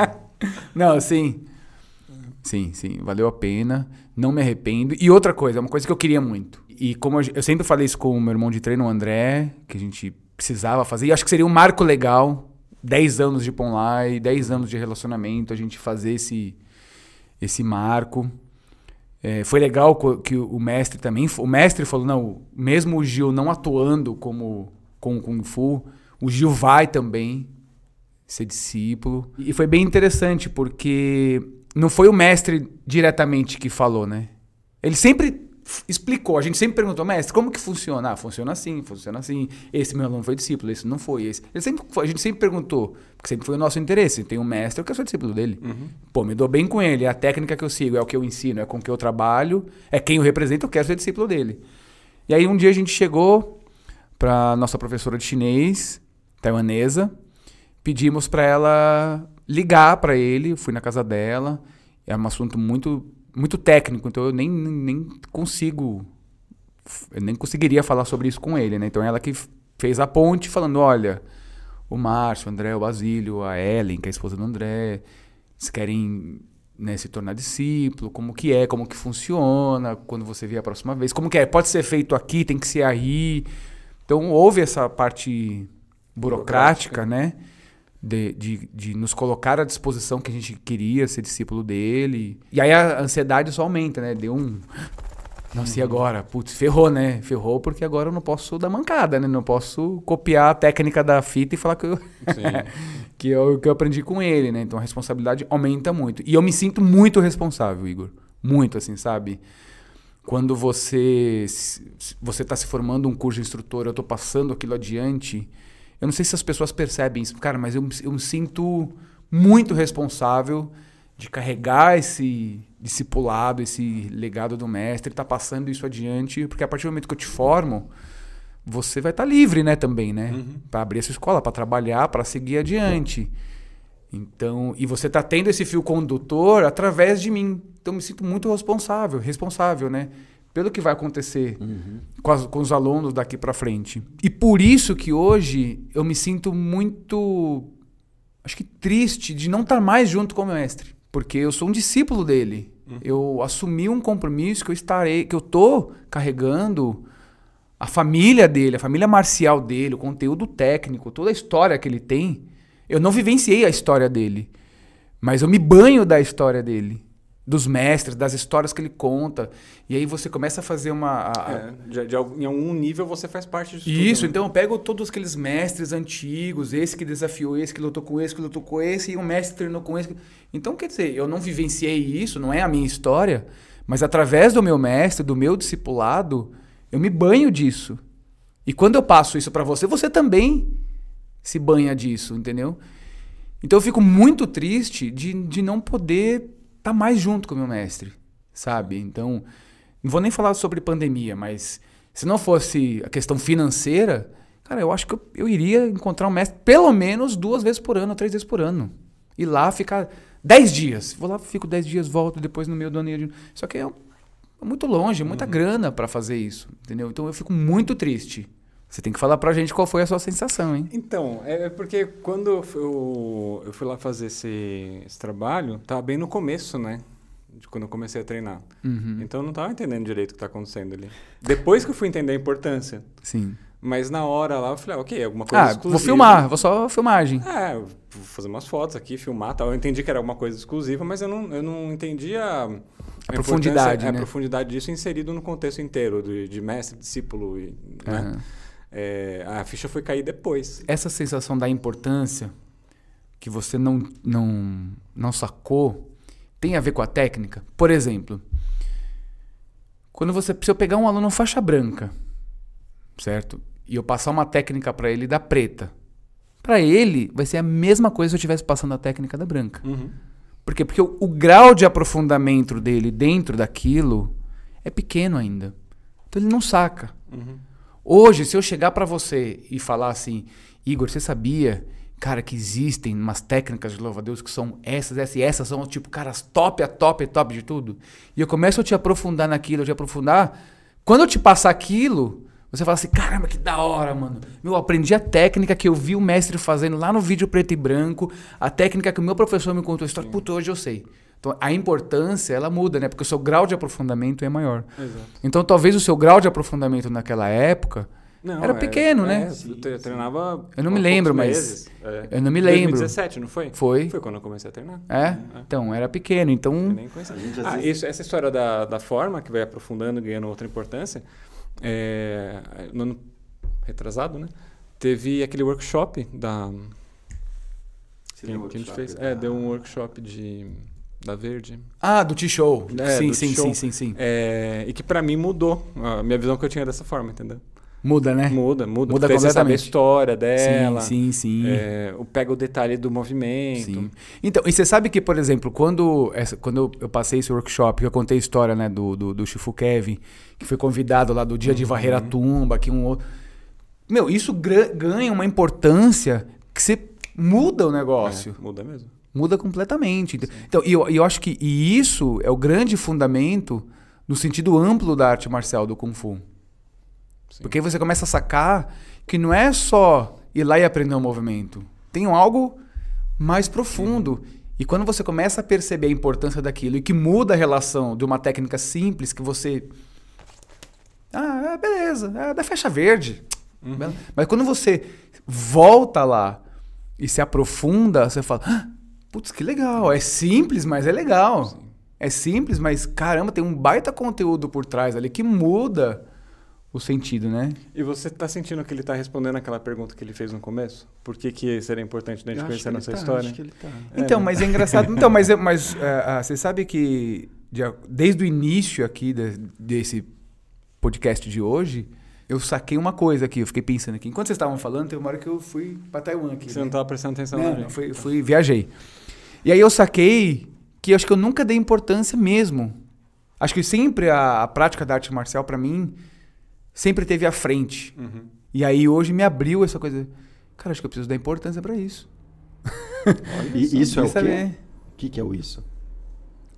Não, sim. Sim, sim, valeu a pena. Não me arrependo. E outra coisa, uma coisa que eu queria muito. E como eu, eu sempre falei isso com o meu irmão de treino, o André, que a gente precisava fazer. E acho que seria um marco legal 10 anos de Ponlai, 10 anos de relacionamento, a gente fazer esse, esse marco. É, foi legal que o mestre também. O mestre falou: não, mesmo o Gil não atuando como com Kung Fu, o Gil vai também ser discípulo. E foi bem interessante, porque não foi o mestre diretamente que falou, né? Ele sempre explicou. A gente sempre perguntou, mestre, como que funciona? Ah, funciona assim, funciona assim. Esse meu aluno foi discípulo, esse não foi. Esse. Ele sempre, a gente sempre perguntou, porque sempre foi o nosso interesse. Tem um mestre, eu quero ser discípulo dele. Uhum. Pô, me dou bem com ele, é a técnica que eu sigo, é o que eu ensino, é com o que eu trabalho, é quem eu represento, eu quero ser discípulo dele. E aí um dia a gente chegou para nossa professora de chinês, taiwanesa, pedimos para ela ligar para ele, fui na casa dela, é um assunto muito muito técnico, então eu nem, nem consigo. Eu nem conseguiria falar sobre isso com ele, né? Então ela que fez a ponte falando: olha, o Márcio, o André, o Basílio, a Ellen, que é a esposa do André, se querem né, se tornar discípulo, como que é, como que funciona, quando você vier a próxima vez, como que é, pode ser feito aqui, tem que ser aí. Então houve essa parte burocrática, burocrática. né? De, de, de, nos colocar à disposição que a gente queria ser discípulo dele. E aí a ansiedade só aumenta, né? Deu um. Nossa, e uhum. agora? Putz, ferrou, né? Ferrou porque agora eu não posso dar mancada, né? Não posso copiar a técnica da fita e falar que eu, que eu, que eu aprendi com ele, né? Então a responsabilidade aumenta muito. E eu me sinto muito responsável, Igor. Muito, assim, sabe? Quando você você está se formando um curso de instrutor, eu estou passando aquilo adiante eu não sei se as pessoas percebem isso, cara, mas eu, eu me sinto muito responsável de carregar esse discipulado, esse legado do mestre, estar tá passando isso adiante, porque a partir do momento que eu te formo, você vai estar tá livre, né, também, né, uhum. para abrir essa escola, para trabalhar, para seguir adiante. Então, e você está tendo esse fio condutor através de mim. Então, eu me sinto muito responsável, responsável, né? Pelo que vai acontecer uhum. com, as, com, os alunos daqui para frente. E por isso que hoje eu me sinto muito, acho que triste de não estar mais junto com o mestre, porque eu sou um discípulo dele. Uhum. Eu assumi um compromisso que eu estarei, que eu tô carregando a família dele, a família marcial dele, o conteúdo técnico, toda a história que ele tem. Eu não vivenciei a história dele, mas eu me banho da história dele dos mestres, das histórias que ele conta. E aí você começa a fazer uma. A, é, de, de, em algum nível você faz parte disso. Isso, tudo, né? então eu pego todos aqueles mestres antigos, esse que desafiou esse, que lutou com esse, que lutou com esse, e um mestre treinou com esse. Então, quer dizer, eu não vivenciei isso, não é a minha história, mas através do meu mestre, do meu discipulado, eu me banho disso. E quando eu passo isso para você, você também se banha disso, entendeu? Então eu fico muito triste de, de não poder tá mais junto com o meu mestre, sabe? Então, não vou nem falar sobre pandemia, mas se não fosse a questão financeira, Cara, eu acho que eu, eu iria encontrar um mestre pelo menos duas vezes por ano, três vezes por ano. Ir lá ficar dez dias. Vou lá, fico dez dias, volto, depois no meio do ano. Só que é muito longe, é muita grana pra fazer isso, entendeu? Então eu fico muito triste. Você tem que falar pra gente qual foi a sua sensação, hein? Então, é porque quando eu fui, eu, fui lá fazer esse, esse trabalho, tava bem no começo, né? De quando eu comecei a treinar. Uhum. Então eu não tava entendendo direito o que tá acontecendo ali. Depois que eu fui entender a importância. Sim. Mas na hora lá eu falei, ah, ok, alguma coisa Ah, exclusiva. vou filmar, vou só filmagem. É, vou fazer umas fotos aqui, filmar tal. Eu entendi que era alguma coisa exclusiva, mas eu não, eu não entendi a, a profundidade, importância- né? A profundidade disso inserido no contexto inteiro, de, de mestre, discípulo. E, né? Aham. É, a ficha foi cair depois. Essa sensação da importância que você não, não, não sacou tem a ver com a técnica? Por exemplo, quando você se eu pegar um aluno faixa branca, certo? E eu passar uma técnica pra ele da preta, Pra ele vai ser a mesma coisa se eu estivesse passando a técnica da branca. Uhum. Por quê? Porque o, o grau de aprofundamento dele dentro daquilo é pequeno ainda. Então ele não saca. Uhum. Hoje, se eu chegar pra você e falar assim, Igor, você sabia, cara, que existem umas técnicas de louva-a-Deus que são essas, essas e essas são, tipo, caras top, a top, a top de tudo. E eu começo a te aprofundar naquilo, a te aprofundar. Quando eu te passar aquilo, você fala assim, caramba, que da hora, mano. Meu, eu aprendi a técnica que eu vi o mestre fazendo lá no vídeo preto e branco, a técnica que o meu professor me contou a história. Puta, hoje eu sei. Então, a importância, ela muda, né? Porque o seu grau de aprofundamento é maior. Exato. Então, talvez o seu grau de aprofundamento naquela época Não, era é- pequeno, é, né? eu tre- treinava. Eu não me lembro, mas-. É. Eu não me lembro. 2017, não foi? Foi. Foi quando eu comecei a treinar. É? Então, era pequeno. Eu Então, nem conhecia. Ah, vezes- isso, essa história da, da forma, que vai aprofundando, ganhando outra importância, é, no ano retrasado, né? Teve aquele workshop da. Você que, a gente fez. da- É, deu um workshop de, da Verde. ah, do T-Show. É, sim, sim, sim, sim, sim. É, e que pra mim mudou a minha visão que eu tinha dessa forma, entendeu? Muda, né? Muda, muda. Muda você sabe a completamente. história dela. Sim, sim, sim. é, pega o detalhe do movimento. Sim. Então, e você sabe que, por exemplo, quando, essa- quando eu, passei esse workshop, eu contei a história né, do, do, do Chifu Kevin, que foi convidado lá do dia de varrer a tumba, que um outro. Meu, isso ganha uma importância que você muda o negócio. É, muda mesmo. Muda completamente. Então, e eu, eu acho que e isso é o grande fundamento no sentido amplo da arte marcial do Kung Fu. Sim. Porque aí você começa a sacar que não é só ir lá e aprender um movimento. Tem algo mais profundo. E quando você começa a perceber a importância daquilo e que muda a relação de uma técnica simples que você. Ah, é, beleza, é da faixa verde. Uhum. Mas quando você volta lá e se aprofunda, você fala: "Ah, putz, que legal. É simples, mas é legal. É simples, mas caramba, tem um baita conteúdo por trás ali que muda o sentido, né? E você tá sentindo que ele tá respondendo aquela pergunta que ele fez no começo? Por que, que seria importante da Eu gente conhecer a ele nossa tá, história? acho que ele tá. É, então, né? mas é engraçado. Então, mas, é- mas é, ah, você sabe que de a- desde o início aqui de- desse podcast de hoje, eu saquei uma coisa aqui. Eu fiquei pensando aqui. Enquanto vocês estavam falando, teve uma hora que eu fui pra Taiwan aqui. Você né? não tava prestando atenção Não, na não, gente. fui, fui, viajei. E aí eu saquei que eu acho que eu nunca dei importância mesmo. Acho que sempre a, a prática da arte marcial, pra mim, sempre teve à frente. Uhum. E aí hoje me abriu essa coisa. Cara, acho que eu preciso dar importância pra isso. E isso é o quê? O que, que é o isso?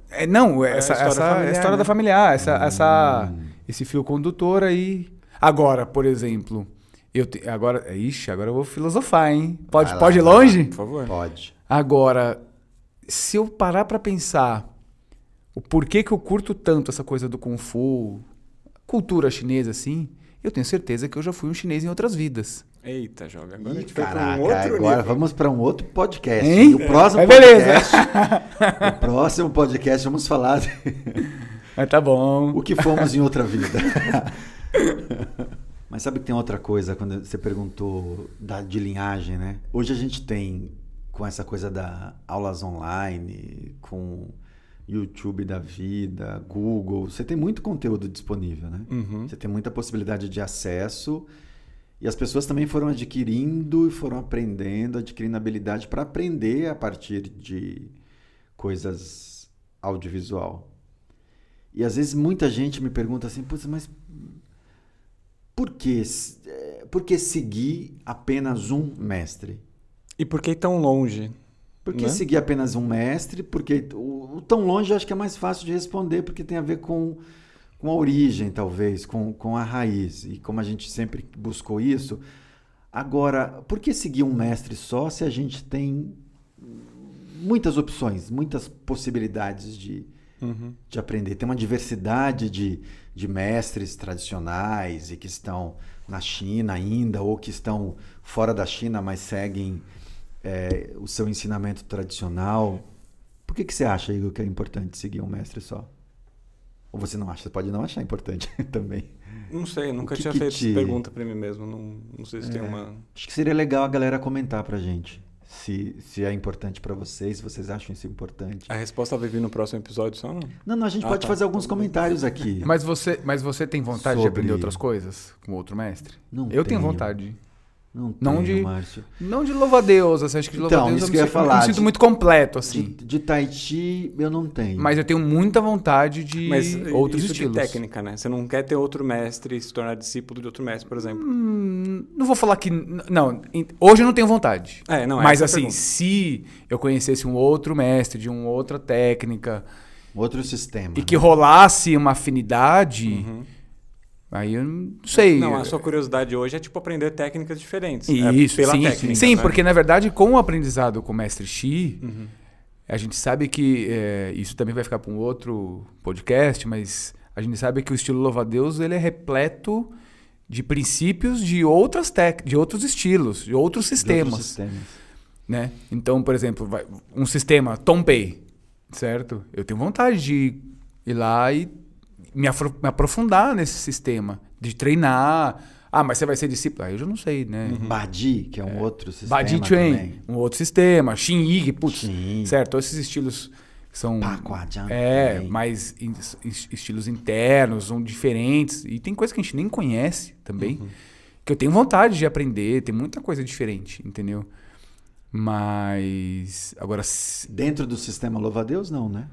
É, não, É a essa, história essa familiar, é a história né? da familiar, essa, essa, Hum. esse fio condutor aí. Agora, por exemplo, eu te- agora, ixi, agora eu vou filosofar, hein? Pode, lá, pode ir vai lá. longe? Por favor. Pode. Agora, se eu parar pra pensar o porquê que eu curto tanto essa coisa do Kung Fu, cultura chinesa assim, eu tenho certeza que eu já fui um chinês em outras vidas. Eita, joga. Agora a Ih, gente foi pra caraca, um outro agora nível. vamos para um outro podcast. Hein? O próximo É, beleza. podcast. o próximo podcast vamos falar de Mas tá bom. o que fomos em outra vida. Mas sabe que tem outra coisa quando você perguntou da, de linhagem, né? Hoje a gente tem com essa coisa da aulas online, com YouTube da vida, Google, você tem muito conteúdo disponível, né? Uhum. Você tem muita possibilidade de acesso e as pessoas também foram adquirindo e foram aprendendo, adquirindo habilidade para aprender a partir de coisas audiovisual. E às vezes muita gente me pergunta assim, "Putz, mas por que? É, por que seguir apenas um mestre? E por que tão longe? Por que Né? seguir apenas um mestre? Porque o, o tão longe eu acho que é mais fácil de responder, porque tem a ver com, com a origem, talvez, com, com a raiz. E como a gente sempre buscou isso. Agora, por que seguir um mestre só se a gente tem muitas opções, muitas possibilidades de, Uhum. de aprender? Tem uma diversidade de, de mestres tradicionais e que estão na China ainda, ou que estão fora da China, mas seguem é, o seu ensinamento tradicional. Por que, que você acha, Igor, que é importante seguir um mestre só? Ou você não acha? Você pode não achar importante também. Não sei, nunca que tinha que feito te- essa pergunta pra mim mesmo. Não, não sei se tem É. uma. Acho que seria legal a galera comentar pra gente se, se é importante pra vocês, se vocês acham isso importante. A resposta vai vir no próximo episódio só, não? Não, não, a gente Ah, pode tá. fazer alguns comentários aqui. Mas você, mas você tem vontade de Sobre- aprender outras coisas com outro mestre? Não eu tenho tenho. vontade. Não, Não tenho, de- Márcio. Não de louva a Deus, assim, acho que de louva Então, a Deus isso eu, que eu me, ia sinto- eu falar, me sinto de- muito completo, De, assim. de Tai Chi eu não tenho. Mas eu tenho muita vontade de Mas outros isso estilos. de técnica, né? Você não quer ter outro mestre e se tornar discípulo de outro mestre, por exemplo. Hum, não vou falar que. Não, hoje eu não tenho vontade. É, não, Mas é a assim, pergunta. se eu conhecesse um outro mestre de uma outra técnica Outro sistema. e que rolasse uma afinidade, Uhum. Aí eu não sei. Não, a sua curiosidade hoje é tipo aprender técnicas diferentes. Isso, é pela sim, técnica. sim, né? porque na verdade com o aprendizado com o mestre Xi, Uhum. a gente sabe que é, isso também vai ficar para um outro podcast, mas a gente sabe que o estilo louva-a-Deus ele é repleto de princípios de outras tec de outros estilos, de outros De outros sistemas, sistemas. né? Então, por exemplo, vai- um sistema Tompei, certo? Eu tenho vontade de ir lá e me, me aprofundar nesse sistema, de treinar. Ah, mas você vai ser discípulo? Aí eu já não sei, né? Badi, que é um outro sistema Badi Train, também. um outro sistema. Xin Yig, putz, Sim. certo? Todos esses estilos são Paquajan é, es- estilos internos, são diferentes. E tem coisa que a gente nem conhece também. Uhum. Que eu tenho vontade de aprender, tem muita coisa diferente, entendeu? Mas. Agora. Dentro do sistema louva-a-Deus, não, né?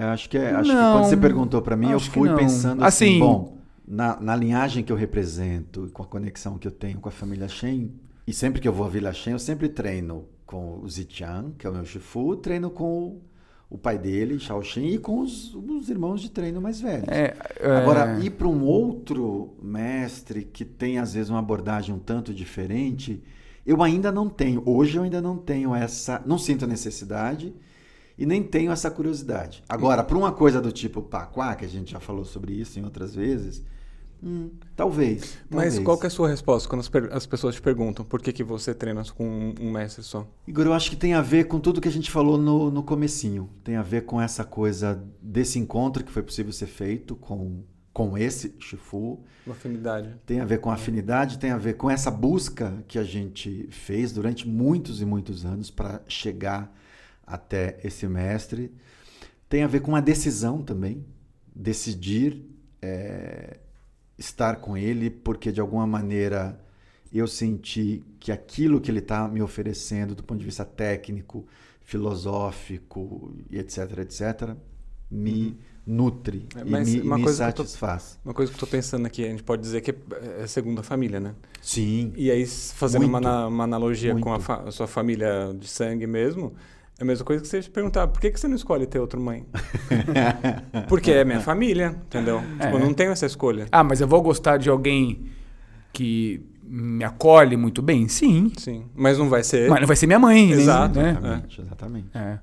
Eu acho que, é, acho que quando você perguntou pra mim, eu fui pensando assim, Assim- bom, na, na linhagem que eu represento e com a conexão que eu tenho com a família Shen, e sempre que eu vou à Vila Shen, eu sempre treino com o Zitian, que é o meu Shifu, treino com o, o pai dele, Shao Shen, e com os, os irmãos de treino mais velhos. É, é, Agora, ir para um outro mestre que tem, às vezes, uma abordagem um tanto diferente, eu ainda não tenho. Hoje eu ainda não tenho essa. Não sinto a necessidade e nem tenho essa curiosidade. Agora, para uma coisa do tipo Paquá, que a gente já falou sobre isso em outras vezes, hum, talvez. Mas talvez. qual que é a sua resposta quando as, as pessoas te perguntam por que, que você treina com um, um mestre só? Igor, eu acho que tem a ver com tudo que a gente falou no, no comecinho. Tem a ver com essa coisa desse encontro que foi possível ser feito com, com esse Shifu. Uma afinidade. Tem a ver com afinidade, tem a ver com essa busca que a gente fez durante muitos e muitos anos para chegar até esse mestre. Tem a ver com a decisão também, decidir é, estar com ele, porque de alguma maneira eu senti que aquilo que ele está me oferecendo do ponto de vista técnico, filosófico e etc, etc, me nutre É, e me, uma me coisa que eu tô- satisfaz. Uma coisa que eu tô pensando aqui, a gente pode dizer que é segunda família, né? Sim. E aí, fazendo uma, Muito. ana- uma analogia com a, Muito. fa- a sua família de sangue mesmo, é a mesma coisa que você te perguntar, por que, que você não escolhe ter outra mãe? Porque é minha família, entendeu? Tipo, eu não tenho essa escolha. Ah, mas eu vou gostar de alguém que me acolhe muito bem? Sim. Sim. Mas não vai ser. Mas não vai ser minha mãe, nem- Exato. né? Exatamente, exatamente. É.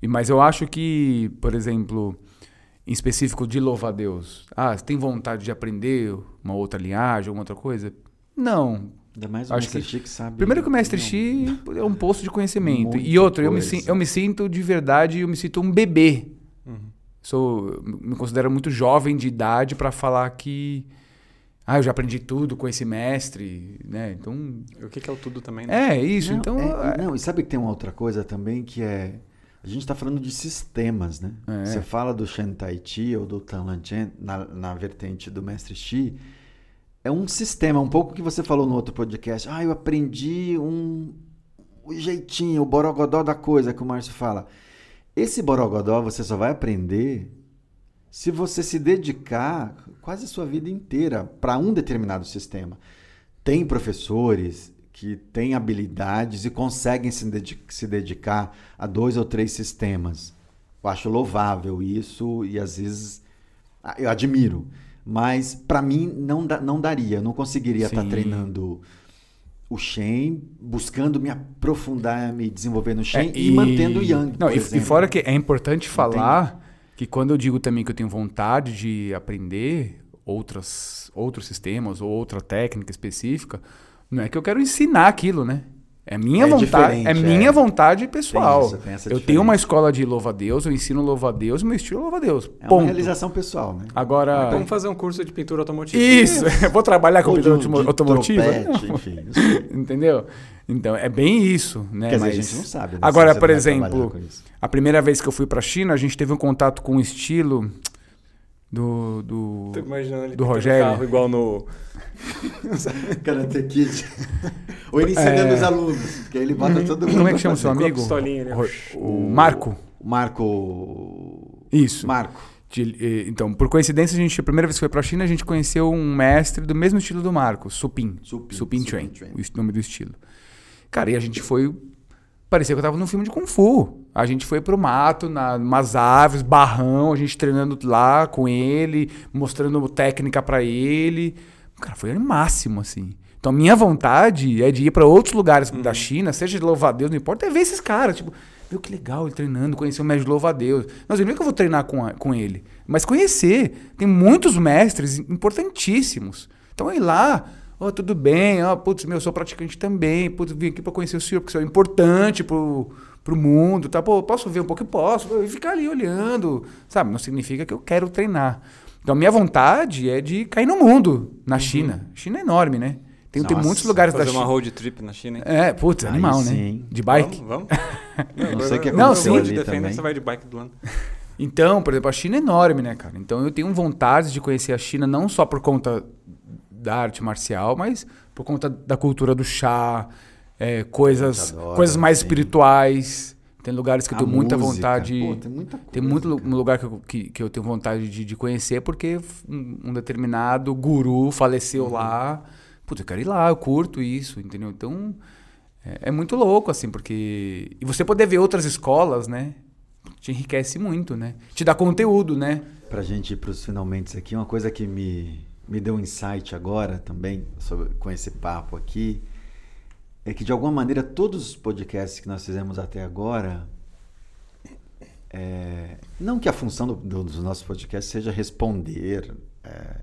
E, mas eu acho que, por exemplo, em específico de louvar a Deus, ah, você tem vontade de aprender uma outra linhagem, alguma outra coisa? Não. Ainda mais o Acho Mestre que- Chico sabe. Primeiro que o Mestre. Xi é um poço de conhecimento. Muita e outro, eu me, eu me sinto de verdade, eu me sinto um bebê. Uhum. Sou, me considero muito jovem de idade para falar que ah, eu já aprendi tudo com esse mestre, né? Então, O que, que é o tudo também, né? é isso. Não, então, é- é- não, e sabe que tem uma outra coisa também que é. A gente está falando de sistemas, né? É. Você fala do Shen Tai Chi ou do Tanlan Chen na, na vertente do Mestre Xi. É um sistema, um pouco que você falou no outro podcast. Ah, eu aprendi um o jeitinho, o borogodó da coisa que o Márcio fala. Esse borogodó você só vai aprender se você se dedicar quase a sua vida inteira para um determinado sistema. tem professores que têm habilidades e conseguem se, dedi se dedicar a dois ou três sistemas. Eu acho louvável isso e às vezes ah, eu admiro. Mas para mim não, da, não daria, eu não conseguiria estar tá treinando o Shen, buscando me aprofundar, me desenvolver no Shen é, e, e, mantendo o Yang. Não, e, e, fora que é importante falar que quando eu digo também que eu tenho vontade de aprender outras, outros sistemas ou outra técnica específica, não é que eu quero ensinar aquilo, né? É minha é vontade, é, minha é. vontade pessoal. Tem isso, tem eu diferença. tenho uma escola de louva-a-Deus, eu ensino louva-a-Deus, meu estilo é louva-a-Deus. É uma realização pessoal, né? Agora, vamos fazer um curso de pintura automotiva. Isso, vou trabalhar com Ou pintura de, automotiva. Trompete, enfim. Entendeu? Então, é bem isso, né? Quer Mas... dizer, a gente não sabe. Né? Agora, por exemplo, a primeira vez que eu fui para a China, a gente teve um contato com um estilo do do, do Rogério. Carro igual no Karate Kid. Ou ele ensinando é... os alunos, porque aí ele bota todo mundo. Como é que chama o seu amigo? né? O, o Marco. Marco. Isso. Marco. De, então, por coincidência, a gente, a primeira vez que foi para a China, a gente conheceu um mestre do mesmo estilo do Marco, Supin. Supin, Supin, Supin o nome do estilo. Cara, e a gente foi parecia que eu tava num filme de Kung Fu. A gente foi pro mato, na, umas árvores, barrão, a gente treinando lá com ele, mostrando técnica para ele. Cara, foi o máximo, assim. Então, minha vontade é de ir para outros lugares uhum. da China, seja de louva-a-Deus, não importa, é ver esses caras. Tipo, meu, que legal ele treinando, conhecer o mestre de louva-a-Deus. Mas eu não é que eu vou treinar com, a, com ele, mas conhecer. Tem muitos mestres importantíssimos. Então, ir lá, ó, oh, tudo bem, ó, oh, putz, meu, eu sou praticante também, putz, vim aqui para conhecer o senhor, porque o senhor é importante pro, pro mundo, tá? Pô, posso ver um pouco? Eu posso. E ficar ali olhando, sabe? Não significa que eu quero treinar. Então, a minha vontade é de cair no mundo, na uhum. China. China é enorme, né? Tem, Nossa, tem muitos lugares da China. Fazer uma road trip na China, hein? É, putz, animal, né? Sim. De bike. Vamos, vamos. não, não sei o que aconteceu não, sim. ali defender, você vai de bike do ano. Então, por exemplo, a China é enorme, né, cara? Então eu tenho vontade de conhecer a China não só por conta da arte marcial, mas por conta da cultura do chá, é, coisas, adoro, coisas mais sim. espirituais. Tem lugares que eu tenho muita vontade. Pô, tem muita coisa, tem muito cara. lugar que eu, que, que eu tenho vontade de, de conhecer porque um, um, determinado guru faleceu uhum. lá. Putz, eu quero ir lá, eu curto isso, entendeu? Então é, é, muito louco, assim, porque. E você poder ver outras escolas, né? Te enriquece muito, né? Te dá conteúdo, né? Pra gente ir pros finalmente aqui, uma coisa que me, me deu um insight agora também, sobre, com esse papo aqui é que de alguma maneira todos os podcasts que nós fizemos até agora, é, não que a função do, do, dos nossos podcasts seja responder é,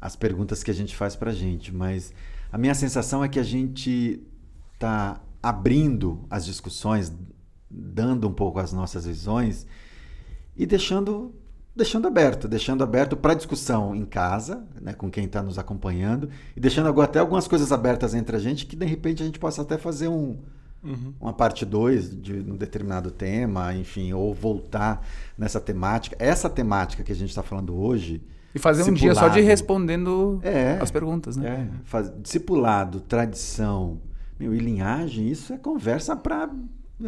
as perguntas que a gente faz para a gente, mas a minha sensação é que a gente está abrindo as discussões, dando um pouco as nossas visões e deixando deixando aberto, deixando aberto para discussão em casa, né, com quem está nos acompanhando, e deixando agora até algumas coisas abertas entre a gente que de repente a gente possa até fazer um, uhum. uma parte 2 de um determinado tema, enfim, ou voltar nessa temática. Essa temática que a gente está falando hoje. E fazer um dia só de respondendo é, as perguntas, né? É, faz, discipulado, tradição meu, e linhagem, isso é conversa para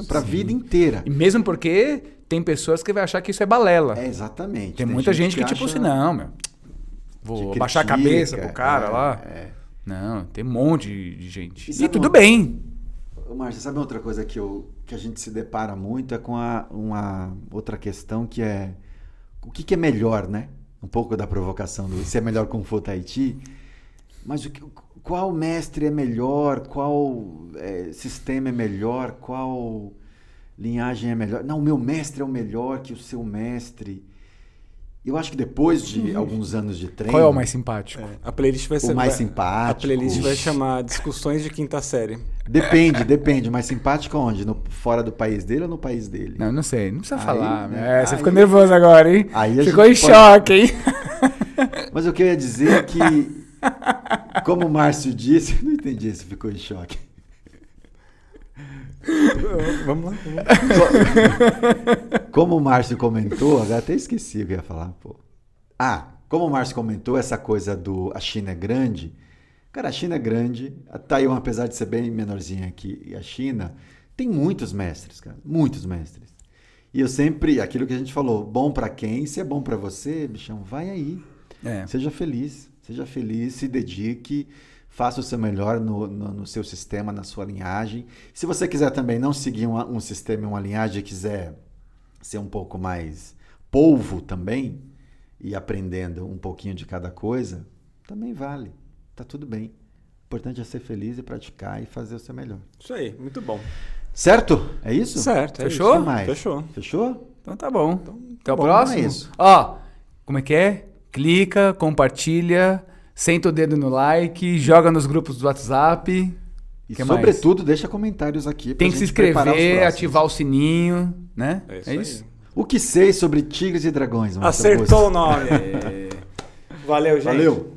para a vida inteira. E mesmo porque tem pessoas que vai achar que isso é balela. É, exatamente. Tem, tem muita gente, gente que, que, tipo assim, não, meu, vou baixar a cabeça pro cara é, lá. É. Não, tem um monte de gente. E, e tudo bem. Márcio, sabe outra coisa que, eu, que a gente se depara muito é com a, uma outra questão que é o que, que é melhor, né? Um pouco da provocação do se é melhor Kung Fu Tahiti. Mas o que, qual mestre é melhor, qual é, sistema é melhor, qual linhagem é melhor. Não, o meu mestre é o melhor que o seu mestre. Eu acho que depois de uhum. alguns anos de treino. Qual é o mais simpático? É, a playlist vai ser. O mais simpático. A playlist vai chamar Discussões de Quinta Série. Depende, depende. Mais simpático onde? No, fora do país dele ou no país dele? Não, não sei. Não precisa aí, falar. Né? É, você aí, ficou nervoso agora, hein? Aí ficou em pode... choque, hein? Mas o que eu ia dizer é que, como o Márcio disse, não entendi se ficou em choque. vamos lá. Vamos lá. Como o Márcio comentou, agora até esqueci o que ia falar. Pô. Ah, como o Márcio comentou, essa coisa do a China é grande. Cara, a China é grande. A Taiwan, apesar de ser bem menorzinha aqui, a China tem muitos mestres, cara. Muitos mestres. E eu sempre, aquilo que a gente falou, bom para quem? Se é bom para você, bichão, vai aí. É. Seja feliz. Seja feliz, se dedique Faça o seu melhor no, no, no seu sistema, na sua linhagem. Se você quiser também não seguir um, um sistema e uma linhagem e quiser ser um pouco mais polvo também e aprendendo um pouquinho de cada coisa, também vale. Tá tudo bem. O importante é ser feliz e praticar e fazer o seu melhor. Isso aí, muito bom. Certo? É isso? Certo, é Fechou? O que mais? Fechou. Fechou? Então tá bom. Até o próximo. é isso. Ó, como é que é? Clica, compartilha, senta o dedo no like, joga nos grupos do WhatsApp. E Que mais? sobretudo, deixa comentários aqui. pra Tem que se inscrever, ativar o sininho, né? É isso, É isso? O que sei sobre tigres e dragões? Marcelo Acertou o Augusto? nome. Valeu, gente. Valeu.